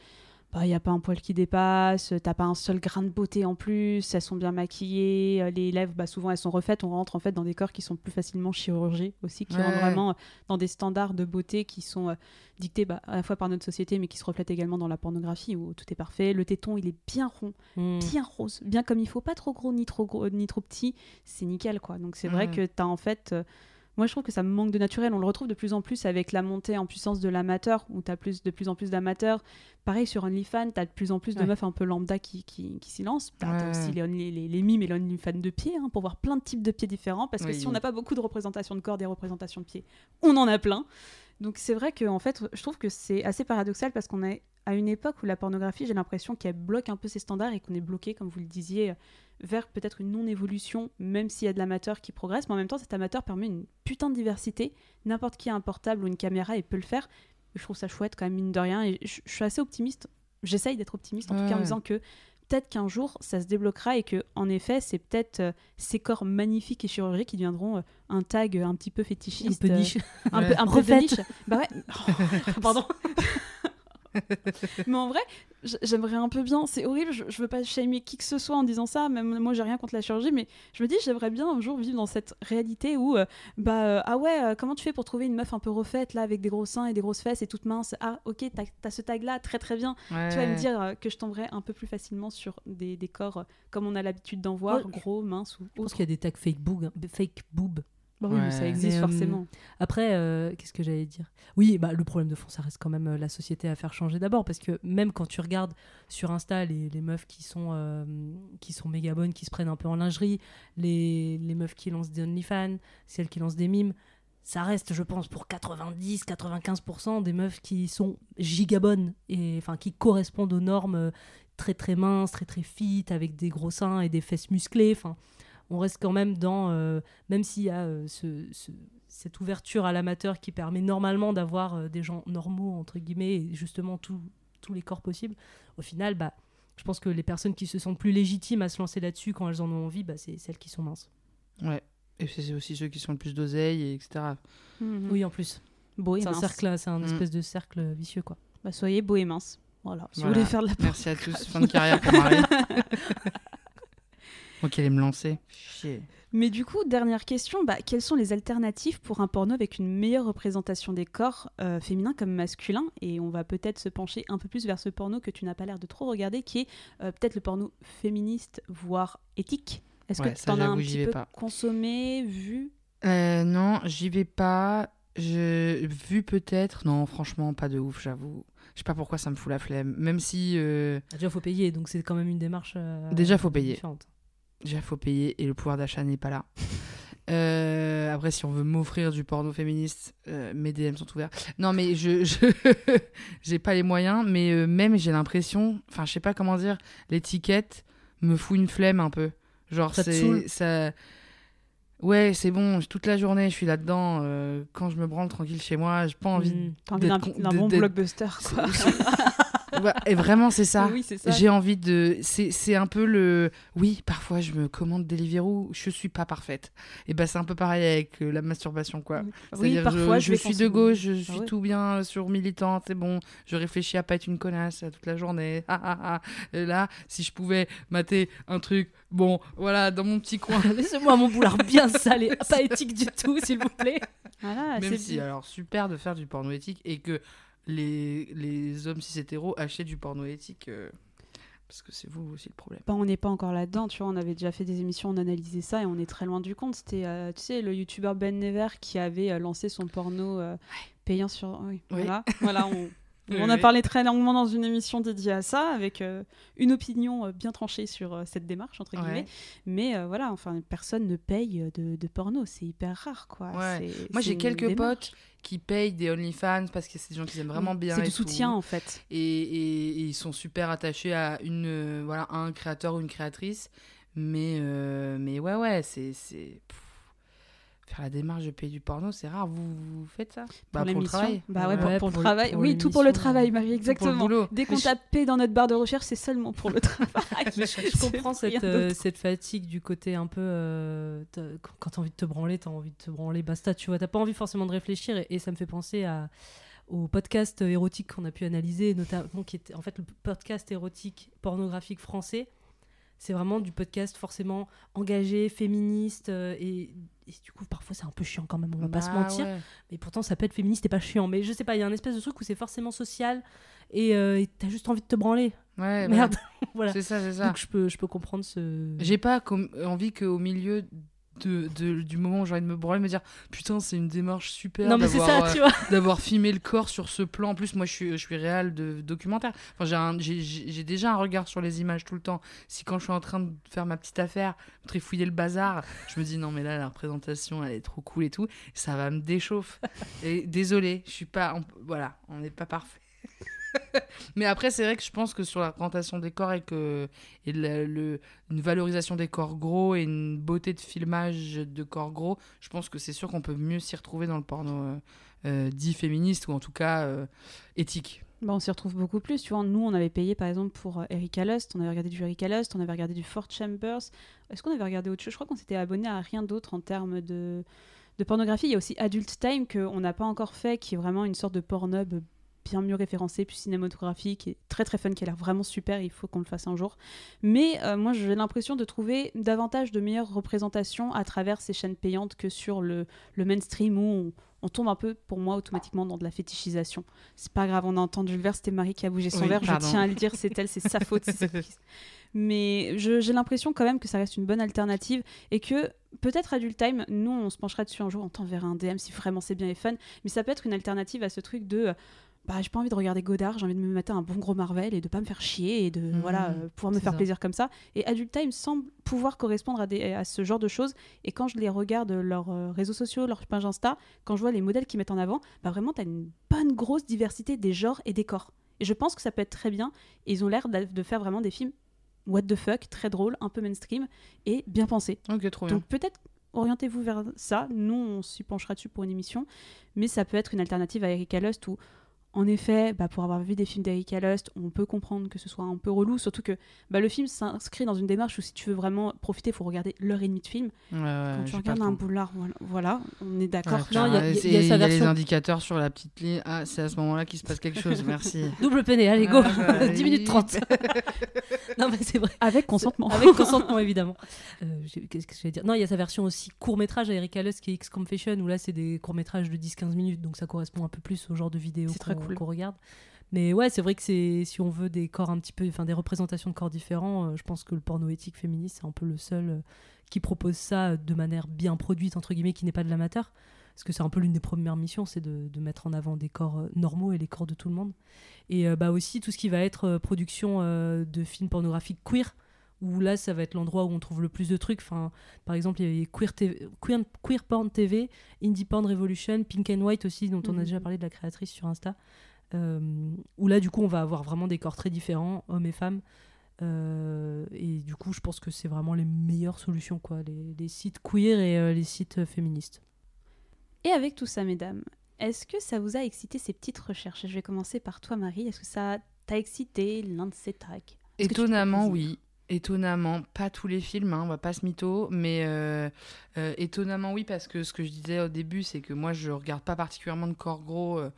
I: Bah, il n'y a pas un poil qui dépasse, t'as pas un seul grain de beauté en plus, elles sont bien maquillées, euh, les lèvres, bah, souvent elles sont refaites, on rentre en fait dans des corps qui sont plus facilement chirurgés aussi, qui
H: Ouais.
I: rentrent vraiment euh, dans des standards de beauté qui sont euh, dictés bah, à la fois par notre société, mais qui se reflètent également dans la pornographie où tout est parfait. Le téton, il est bien rond,
G: Mm.
I: bien rose, bien comme il faut, pas trop gros ni trop gros ni trop petit, c'est nickel quoi. Donc c'est vrai
H: Mhm.
I: que tu as en fait euh, moi je trouve que ça me manque de naturel, on le retrouve de plus en plus avec la montée en puissance de l'amateur où tu as plus de plus en plus d'amateurs. Pareil sur OnlyFans, tu as de plus en plus de
G: Ouais.
I: meufs un peu lambda qui, qui, qui s'y lancent. Tu as
H: Ouais.
I: aussi les, only- les, les mimes et les OnlyFans de pieds hein, pour voir plein de types de pieds différents parce que
H: Oui,
I: si on n'a pas beaucoup de représentations de corps, des représentations de pieds, on en a plein. Donc c'est vrai que en fait, je trouve que c'est assez paradoxal parce qu'on est à une époque où la pornographie, j'ai l'impression qu'elle bloque un peu ses standards et qu'on est bloqué, comme vous le disiez, vers peut-être une non-évolution, même s'il y a de l'amateur qui progresse. Mais en même temps, cet amateur permet une putain de diversité. N'importe qui a un portable ou une caméra et peut le faire. Je trouve ça chouette quand même, mine de rien. Et je, je suis assez optimiste. J'essaye d'être optimiste, en tout cas en me disant que peut-être qu'un jour, ça se débloquera et que, en effet, c'est peut-être euh, ces corps magnifiques et chirurgicaux qui deviendront euh, un tag un petit peu fétichiste.
G: Un peu
I: euh,
G: niche.
I: un
H: Ouais.
I: peu, un peu de niche. Bah ouais. Pardon. Mais en vrai, j'aimerais un peu bien. C'est horrible, je, je veux pas shamer qui que ce soit en disant ça. Même moi, j'ai rien contre la chirurgie, mais je me dis, j'aimerais bien un jour vivre dans cette réalité où, euh, bah, euh, ah ouais, euh, comment tu fais pour trouver une meuf un peu refaite là, avec des gros seins et des grosses fesses et toute mince Ah, ok, t'as as ce tag là, très très bien. Tu vas me dire que je tomberais un peu plus facilement sur des, des corps comme on a l'habitude d'en voir,
G: Ouais.
I: gros, minces ou
G: Je pense qu'il y a des tags fake boob, hein, fake boob.
I: Bah oui, mais ça existe
G: Mais, euh,
I: forcément.
G: Après, euh, qu'est-ce que j'allais dire? Oui, bah, le problème de fond, ça reste quand même euh, la société à faire changer d'abord, parce que même quand tu regardes sur Insta les, les meufs qui sont, euh, qui sont méga bonnes, qui se prennent un peu en lingerie, les, les meufs qui lancent des OnlyFans, celles qui lancent des mimes, ça reste, je pense, pour 90-95% des meufs qui sont giga bonnes, et enfin qui correspondent aux normes très très minces, très très fit, avec des gros seins et des fesses musclées. Enfin, on reste quand même dans, euh, même s'il y a euh, ce- ce- cette ouverture à l'amateur qui permet normalement d'avoir euh, des gens normaux, entre guillemets, et justement tous tous les corps possibles, au final, bah, je pense que les personnes qui se sentent plus légitimes à se lancer là-dessus quand elles en ont envie, bah, c'est celles qui sont minces.
H: ouais et c'est aussi ceux qui sont le plus d'oseille et etc
I: Mhm.
G: Oui, en plus.
I: Beau et
G: C'est un
I: mince.
G: cercle, c'est un
H: Mm.
G: espèce de cercle vicieux, quoi.
I: Bah, soyez beau et mince. Voilà, si
H: Voilà.
I: vous voulez faire de la
H: Merci à tous. Fin de carrière pour Marie. ok, allait me lancer. Chier.
I: Mais du coup, dernière question, bah, quelles sont les alternatives pour un porno avec une meilleure représentation des corps euh, féminins comme masculins? Et on va peut-être se pencher un peu plus vers ce porno que tu n'as pas l'air de trop regarder, qui est euh, peut-être le porno féministe, voire éthique. Est-ce
H: Ouais,
I: que tu en as un petit peu
H: pas.
I: consommé, vu?
H: Euh, non, j'y vais pas. Je... Vu peut-être. Non, franchement, pas de ouf, j'avoue. Je sais pas pourquoi ça me fout la flemme. Même si. euh,
G: Ah, Déjà, faut payer, donc c'est quand même une démarche. euh,
H: Déjà, faut payer.
G: différente.
H: Déjà, faut payer et le pouvoir d'achat n'est pas là. Euh, après, si on veut m'offrir du porno féministe, euh, mes DM sont ouverts. Non, mais je, j'ai pas les moyens, mais euh, même j'ai l'impression, enfin, je sais pas comment dire, l'étiquette me fout une flemme un peu. Genre, c'est ça. Ouais, c'est bon, toute la journée, je suis là-dedans. quand je me branle tranquille chez moi, j'ai pas envie.
G: Mm.
H: D'être
I: d'un bon blockbuster, quoi.
H: Ouais, et vraiment, c'est ça.
I: Oui, ça.
H: J'ai envie de. C'est c'est un peu le. Oui, parfois je me commande Deliveroo, je suis pas parfaite. Et ben c'est un peu pareil avec euh, la masturbation, quoi.
I: Oui, parfois,
H: je, suis de gauche, je suis
I: Ah ouais.
H: tout bien sur militante, c'est bon. Je réfléchis à pas être une connasse toute la journée. Ah, ah, ah. Et là, si je pouvais mater un truc, bon, voilà, dans mon petit coin.
G: Laissez-moi mon boulard bien salé, pas éthique du tout, s'il vous plaît.
I: Voilà,
H: Même
I: c'est
H: si,
I: bien.
H: alors, super de faire du porno éthique et que les, les hommes cis hétéros achètent du porno éthique. euh, parce que c'est vous aussi le problème.
I: Bah, on n'est pas encore là-dedans, tu vois, on avait déjà fait des émissions, on analysait ça et on est très loin du compte. C'était, euh, tu sais, le youtubeur Ben Never qui avait euh, lancé son porno euh, payant sur... Oui,
H: Oui.
I: voilà, voilà on...
H: Oui,
I: on a parlé très longuement dans une émission dédiée à ça, avec euh, une opinion euh, bien tranchée sur euh, cette démarche, entre guillemets.
H: Ouais.
I: Mais voilà, enfin, personne ne paye de, de porno, c'est hyper rare, quoi.
H: Ouais. Moi, j'ai quelques
I: démarche.
H: potes qui payent des OnlyFans parce que c'est des gens qui aiment vraiment bien.
I: C'est du
H: tout.
I: soutien, en fait.
H: Et, et- et ils sont super attachés à une voilà à un créateur ou une créatrice. Mais, mais ouais, ouais, c'est. Faire la démarche de payer du porno, c'est rare. Vous, vous faites ça? Bah,
I: pour
H: le travail.
I: Bah ouais, pour,
G: Ouais,
I: pour
G: pour
I: le travail. oui, tout pour le travail. Marie, exactement. Dès qu'on
H: Mais je-
I: dans notre barre de recherche, c'est seulement pour le travail.
G: Je, comprends cette, euh, cette fatigue du côté un peu. euh, quand t'as envie de te branler, t'as envie de te branler, basta, tu vois. T'as pas envie forcément de réfléchir. Et, et ça me fait penser à, au podcast érotique qu'on a pu analyser, notamment qui était en fait le podcast érotique pornographique français. C'est vraiment du podcast forcément engagé, féministe. euh, et, et du coup, parfois, c'est un peu chiant quand même, on va pas se
H: Bah
G: mentir.
H: ouais.
G: Mais pourtant, ça peut être féministe et pas chiant. Mais je sais pas, il y a un espèce de truc où c'est forcément social. Et euh, t'as juste envie de te branler.
H: Ouais,
G: Merde. voilà.
H: C'est ça, c'est ça.
G: Donc je peux, je peux comprendre ce.
H: J'ai pas com- envie qu'au milieu de, de- du moment où j'ai envie de me branler, me dire putain, c'est une démarche super
G: Non mais c'est
H: d'avoir,
G: ça,
H: euh,
G: tu vois.
H: d'avoir filmé le corps sur ce plan. En plus, moi, je suis, je suis réal de documentaire. Enfin, j'ai, un- j'ai, j'ai j'ai déjà un regard sur les images tout le temps. Si quand je suis en train de faire ma petite affaire, trifouiller le bazar, je me dis non, mais là, la représentation, elle est trop cool et tout, ça va me déchauffer. Et désolé, je suis pas. on- voilà, on n'est pas parfait. Mais après, c'est vrai que je pense que sur la représentation des corps et, que, une valorisation des corps gros et une beauté de filmage de corps gros, je pense que c'est sûr qu'on peut mieux s'y retrouver dans le porno euh, euh, dit féministe ou en tout cas euh, éthique.
I: Bah, on s'y retrouve beaucoup plus. Nous, on avait payé par exemple pour Erika Lust, on avait regardé du Erika Lust, on avait regardé du Fort Chambers. Est-ce qu'on avait regardé autre chose? Je crois qu'on s'était abonné à rien d'autre en termes de, de pornographie. Il y a aussi Adult Time qu'on n'a pas encore fait, qui est vraiment une sorte de Pornhub bien mieux référencé, plus cinématographique, est très très fun, qui a l'air vraiment super. Il faut qu'on le fasse un jour. Mais euh, moi, j'ai l'impression de trouver davantage de meilleures représentations à travers ces chaînes payantes que sur le, le mainstream où on, on tombe un peu, pour moi, automatiquement dans de la fétichisation. C'est pas grave, on a entendu le verre, c'était Marie qui a bougé son
H: Oui,
I: verre,
H: pardon.
I: je tiens à le dire, c'est elle, c'est sa faute. c'est sa crise. Mais j'ai l'impression quand même que ça reste une bonne alternative et que peut-être Adult Time, nous on se penchera dessus un jour, on t'enverra un DM si vraiment c'est bien et fun, mais ça peut être une alternative à ce truc de euh, bah j'ai pas envie de regarder Godard, j'ai envie de me mettre un bon gros Marvel et de pas me faire chier et de
H: Mhm,
I: voilà euh, pouvoir me faire
H: ça.
I: plaisir comme ça. Et Adult Time semble pouvoir correspondre à, des, à ce genre de choses. Et quand je les regarde leurs euh, réseaux sociaux, leur page Insta, quand je vois les modèles qu'ils mettent en avant, bah vraiment t'as une bonne grosse diversité des genres et des corps. Et je pense que ça peut être très bien. Et ils ont l'air de faire vraiment des films what the fuck, très drôles, un peu mainstream et bien pensés.
H: Ok, trop bien.
I: Donc peut-être orientez-vous vers ça. Nous, on s'y penchera dessus pour une émission. Mais ça peut être une alternative à Erika Lust où En effet, bah, pour avoir vu des films d'Erika Lust, on peut comprendre que ce soit un peu relou, surtout que bah, le film s'inscrit dans une démarche où si tu veux vraiment profiter, il faut regarder l'heure et demie de film.
H: Ouais, ouais,
I: Quand tu regardes un boulard, voilà, voilà, on est d'accord.
H: Ouais,
G: il y a- y a-
H: c'est-
G: il y a sa
H: il y a les
G: version-
H: indicateurs sur la petite ligne. Ah, c'est à ce moment-là qu'il se passe quelque chose. Merci.
G: Double peiné, allez, go
H: Ah, bah,
G: 10 minutes
H: oui.
G: 30 Non, mais c'est vrai.
I: Avec consentement.
G: Avec consentement, évidemment. Euh, Qu'est-ce que je vais dire? Non, il y a sa version aussi court-métrage à Lust qui est X-Confession, où là, c'est des courts-métrages de 10-15 minutes, donc ça correspond un peu plus au genre de vidéo
I: C'est très
G: qu'on qu'on regarde. Mais ouais, c'est vrai que c'est si on veut des corps un petit peu, enfin des représentations de corps différents, euh, je pense que le porno éthique féministe, c'est un peu le seul euh, qui propose ça de manière bien produite, entre guillemets, qui n'est pas de l'amateur. Parce que c'est un peu l'une des premières missions, c'est de, mettre en avant des corps euh, normaux et les corps de tout le monde. Et bah aussi tout ce qui va être production de films pornographiques queer, où là ça va être l'endroit où on trouve le plus de trucs. Enfin, par exemple, il y avait Queer, TV, queer, Queer Porn TV, Indie Porn Revolution, Pink and White aussi, dont on a
I: Mhm.
G: déjà parlé de la créatrice sur Insta. euh, où là du coup on va avoir vraiment des corps très différents, hommes et femmes. Euh, et du coup je pense que c'est vraiment les meilleures solutions, quoi, les, les sites queer et euh, les sites euh, féministes.
I: Et avec tout ça, mesdames, est-ce que ça vous a excité ces petites recherches? Je vais commencer par toi, Marie. Est-ce que ça t'a excité l'un de ces tags
H: Étonnamment, oui. Étonnamment, pas tous les films, hein, on va pas se mytho, mais euh, euh, étonnamment, oui, parce que ce que je disais au début, c'est que moi, je regarde pas particulièrement de corps gros euh,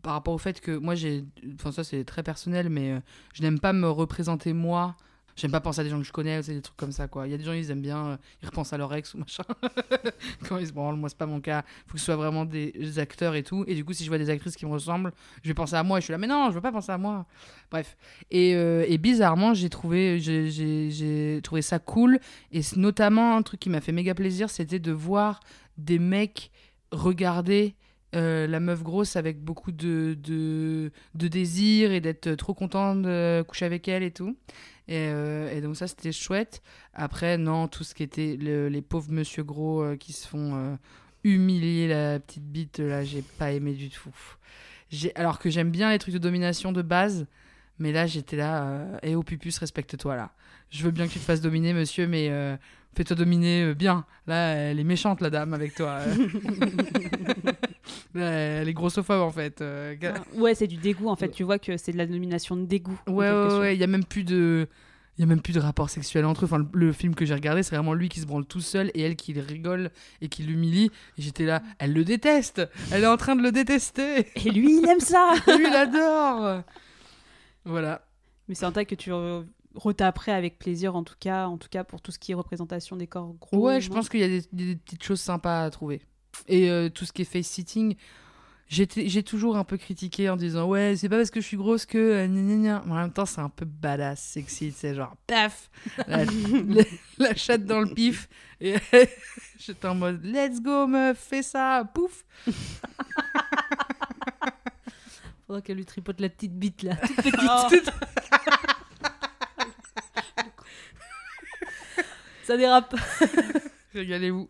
H: par rapport au fait que moi, j'ai. Enfin, ça, c'est très personnel, mais je n'aime pas me représenter moi. J'aime pas penser à des gens que je connais, des trucs comme ça, quoi. Il y a des gens, ils aiment bien, ils repensent à leur ex ou machin. Quand ils se branlent, moi, c'est pas mon cas. Faut que ce soit vraiment des acteurs et tout. Et du coup, si je vois des actrices qui me ressemblent, je vais penser à moi et je suis là, mais non, je veux pas penser à moi. Bref. Et, euh, et bizarrement, j'ai trouvé, j'ai- trouvé ça cool. Et notamment, un truc qui m'a fait méga plaisir, c'était de voir des mecs regarder euh, la meuf grosse avec beaucoup de, de, désir et d'être trop content de coucher avec elle et tout. Et, euh, donc ça, c'était chouette. Après, non, tout ce qui était le- les pauvres monsieur gros euh, qui se font humilier la petite bite, là, j'ai pas aimé du tout. J'ai- Alors que j'aime bien les trucs de domination de base, mais là, j'étais là, et au pupus, respecte-toi là. Je veux bien que tu te fasses dominer, monsieur, mais fais-toi dominer bien. Là, elle est méchante, la dame, avec toi. Là, elle est grossophobe, en fait. Euh,
I: Ah, Ouais, c'est du dégoût en fait. Tu vois que c'est de la nomination de dégoût.
H: Ouais, ouais, ouais, il y a même plus de. Il y a même plus de rapport sexuel entre eux. Enfin, le, le film que j'ai regardé, c'est vraiment lui qui se branle tout seul et elle qui le rigole et qui l'humilie. Et j'étais là, elle le déteste. Elle est en train de le détester.
I: Et lui, il aime ça.
H: lui, il adore. Voilà.
I: Mais c'est un tag que tu re- retaperais avec plaisir en tout cas, en tout cas pour tout ce qui est représentation des corps gros.
H: Ouais, je pense qu'il y a des, des petites choses sympas à trouver. Et euh, tout ce qui est face-sitting, j'étais- j'ai toujours un peu critiqué en disant Ouais, c'est pas parce que je suis grosse que. euh, gna gna En même temps, c'est un peu badass, sexy, c'est genre paf la, la- la chatte dans le pif. Et j'étais en mode Let's go, meuf, fais ça, pouf
G: Faudra qu'elle lui tripote la petite bite là, toute
I: Oh.
G: Ça dérape.
H: Régalez-vous.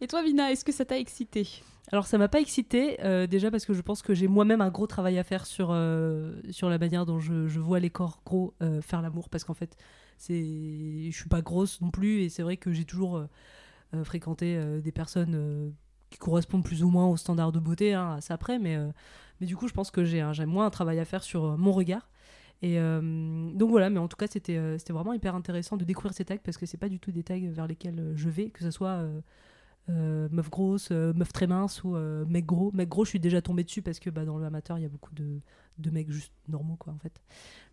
I: Et toi, Vina, est-ce que ça t'a excité?
G: Alors ça m'a pas excité euh, déjà parce que je pense que j'ai moi-même un gros travail à faire sur euh, la manière dont je, vois les corps gros euh, faire l'amour. Parce qu'en fait c'est je suis pas grosse non plus et c'est vrai que j'ai toujours fréquenté des personnes qui correspondent plus ou moins aux standards de beauté hein, à ça après. Mais du coup je pense que j'ai j'ai moins un travail à faire sur mon regard. Et donc voilà mais en tout cas c'était vraiment hyper intéressant de découvrir ces tags parce que c'est pas du tout des tags vers lesquels je vais que ce soit euh, meuf grosse, euh, meuf très mince ou euh, mec gros. Mec gros, je suis déjà tombée dessus parce que bah, dans le amateur, il y a beaucoup de, de mecs juste normaux, quoi, en fait.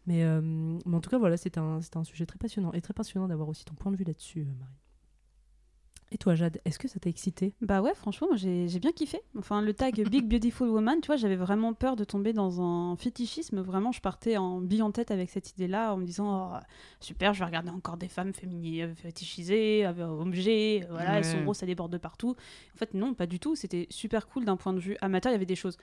G: Mais, en tout cas, voilà, c'est un, un sujet très passionnant et très passionnant d'avoir aussi ton point de vue là-dessus, Marie. Et toi, Jade, est-ce que ça t'a excité?
I: Bah ouais, franchement, moi, j'ai bien kiffé. Enfin, le tag Big Beautiful Woman, tu vois, j'avais vraiment peur de tomber dans un fétichisme. Vraiment, je partais en bille en tête avec cette idée-là, en me disant oh, super, je vais regarder encore des femmes féminines fétichisées, avec objets, voilà, elles sont grosses, ça déborde de partout. En fait, non, pas du tout. C'était super cool d'un point de vue amateur. Il y avait des choses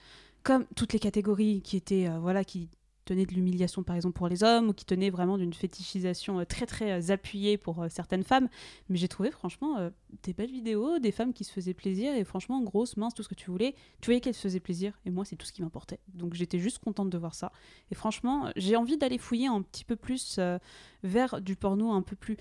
I: comme toutes les catégories qui étaient, euh, voilà, qui tenaient de l'humiliation par exemple pour les hommes ou qui tenaient vraiment d'une fétichisation euh, très très euh, appuyée pour euh, certaines femmes mais j'ai trouvé franchement des belles vidéos, des femmes qui se faisaient plaisir et franchement grosses, minces, tout ce que tu voulais. Tu voyais qu'elles se faisaient plaisir et moi c'est tout ce qui m'importait. Donc j'étais juste contente de voir ça. Et franchement, j'ai envie d'aller fouiller un petit peu plus vers du porno un peu plus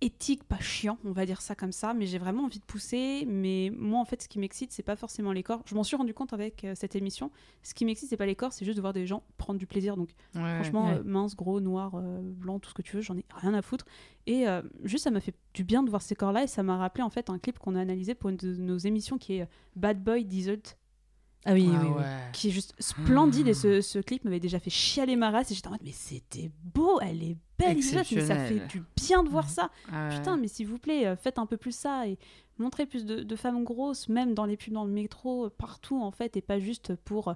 I: éthique, pas chiant, on va dire ça comme ça, mais j'ai vraiment envie de pousser. Mais moi, en fait, ce qui m'excite, c'est pas forcément les corps. Je m'en suis rendu compte avec euh, cette émission. Ce qui m'excite, c'est pas les corps, c'est juste de voir des gens prendre du plaisir. Donc,
H: Ouais,
I: franchement,
G: ouais.
I: euh, mince, gros, noir, euh, blanc, tout ce que tu veux, j'en ai rien à foutre. Et euh, juste, ça m'a fait du bien de voir ces corps-là et ça m'a rappelé en fait un clip qu'on a analysé pour une de nos émissions qui est Bad Boy Desert
G: Ah oui,
H: Ah
G: oui, oui.
H: ouais.
I: qui est juste splendide et ce, ce clip m'avait déjà fait chialer ma race et j'étais en mode mais c'était beau, elle est belle mais ça fait du bien de voir ça.
H: Ah ouais.
I: Putain, mais s'il vous plaît, euh, faites un peu plus ça et montrez plus de, de femmes grosses, même dans les pubs dans le métro, euh, partout en fait, et pas juste pour euh,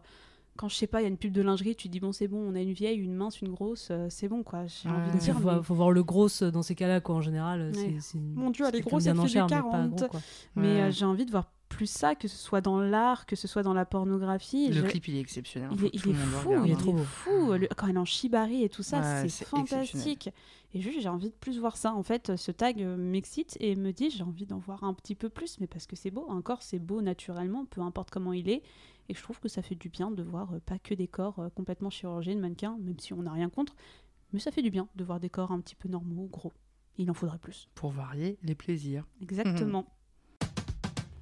I: quand je sais pas, il y a une pub de lingerie, tu dis bon c'est bon, on a une vieille, une mince, une grosse, euh, c'est bon quoi. J'ai
H: Ouais.
I: envie de dire
G: faut,
I: mais,
G: faut voir le gros euh, dans ces cas-là, quoi, en général. c'est-
I: Mon Dieu, elle est grosse, elle fait
G: en
I: du
G: chair, mais pas
I: 40.
G: gros, quoi.
I: mais
H: Ouais.
I: euh, j'ai envie de voir plus ça, que ce soit dans l'art, que ce soit dans la pornographie.
H: Le
I: Je-
H: clip, il est exceptionnel.
I: Il est, il fou,
H: regarde.
I: il est
G: trop
I: fou. Le- quand elle est en shibari et tout ça,
H: Ouais,
I: c'est
H: c'est
I: fantastique. Et juste, j'ai envie de plus voir ça. En fait, ce tag euh, m'excite et me dit, j'ai envie d'en voir un petit peu plus, mais parce que c'est beau. Un corps, c'est beau naturellement, peu importe comment il est. Et je trouve que ça fait du bien de voir euh, pas que des corps euh, complètement chirurgiens, de mannequins, même si on n'a rien contre. Mais ça fait du bien de voir des corps un petit peu normaux, gros. Il en faudrait plus.
H: Pour varier les plaisirs.
I: Exactement.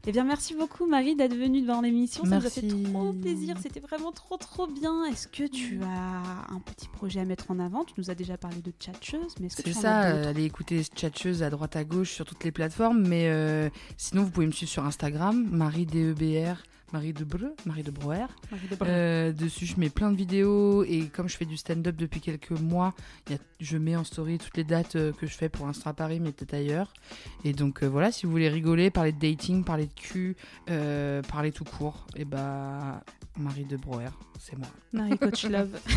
I: Eh bien, merci beaucoup, Marie, d'être venue dans l'émission. Ça nous a fait trop plaisir. C'était vraiment trop, trop bien. Est-ce que tu as un petit projet à mettre en avant? Tu nous as déjà parlé de tchatcheuse, mais est-ce que
H: C'est ça, euh, allez écouter Tchatcheuse à droite à gauche sur toutes les plateformes. Mais euh, sinon, vous pouvez me suivre sur Instagram, Marie DEBR, Marie de Breu, Marie de Brouwer.
I: Marie de
H: Euh, dessus, je mets plein de vidéos et comme je fais du stand-up depuis quelques mois, il y a- je mets en story toutes les dates euh, que je fais pour l'instant à Paris, mais peut-être ailleurs. Et donc euh, voilà, si vous voulez rigoler, parler de dating, parler de cul, euh, parler tout court, et bah Marie de Brouwer, c'est moi.
I: Marie Coach Love.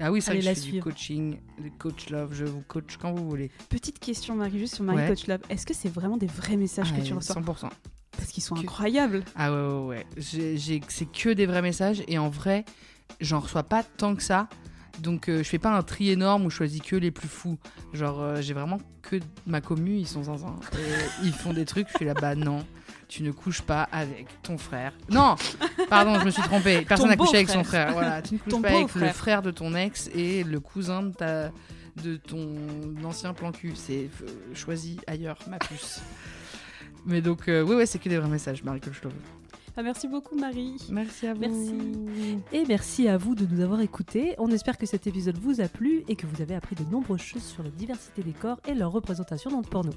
H: Ah oui, c'est vrai que
G: la
H: je fais du coaching, du coach love, je vous coach quand vous voulez.
I: Petite question, Marie, juste sur Marie
H: Ouais.
I: Coach Love. Est-ce que c'est vraiment des vrais messages
H: Ah,
I: que tu reçois?
H: 100%.
I: Parce qu'ils sont
H: que-
I: incroyables.
H: Ah ouais, ouais, ouais. C'est que des vrais messages et en vrai, j'en reçois pas tant que ça. Donc euh, je fais pas un tri énorme où je choisis que les plus fous. Genre euh, j'ai vraiment que ma commu, ils sont zinzin. Et ils font des trucs, je suis là bas non. Tu ne couches pas avec ton frère. Non, pardon, je me suis trompée. Personne n'a couché avec son frère. Voilà, tu ne couches
I: Ton
H: pas avec le frère de ton ex et le cousin de ta de ton ancien plan cul. C'est euh, choisi ailleurs, ma puce. Mais donc, euh, ouais, c'est que des vrais messages, Marie Kochlov.
I: Ah, merci beaucoup, Marie.
H: Merci à vous.
I: Merci.
G: Et merci à vous de nous avoir écoutés. On espère que cet épisode vous a plu et que vous avez appris de nombreuses choses sur la diversité des corps et leur représentation dans le porno.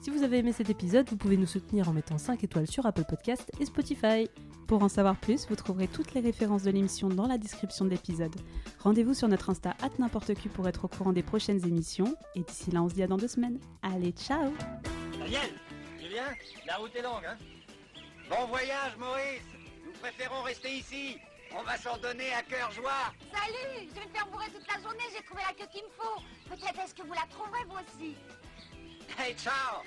G: Si vous avez aimé cet épisode, vous pouvez nous soutenir en mettant 5 étoiles sur Apple Podcast et Spotify.
I: Pour en savoir plus, vous trouverez toutes les références de l'émission dans la description de l'épisode. Rendez-vous sur notre Insta n'importe pour être au courant des prochaines émissions. Et d'ici là, on se dit à dans deux semaines. Allez, ciao
J: Daniel, Julien, la route est longue, hein Bon voyage, Maurice Nous préférons rester ici. On va s'en donner à cœur joie.
A: Salut Je vais me faire bourrer toute la journée, j'ai trouvé la queue qu'il me faut. Peut-être est-ce que vous la trouverez vous aussi
J: Hey, ciao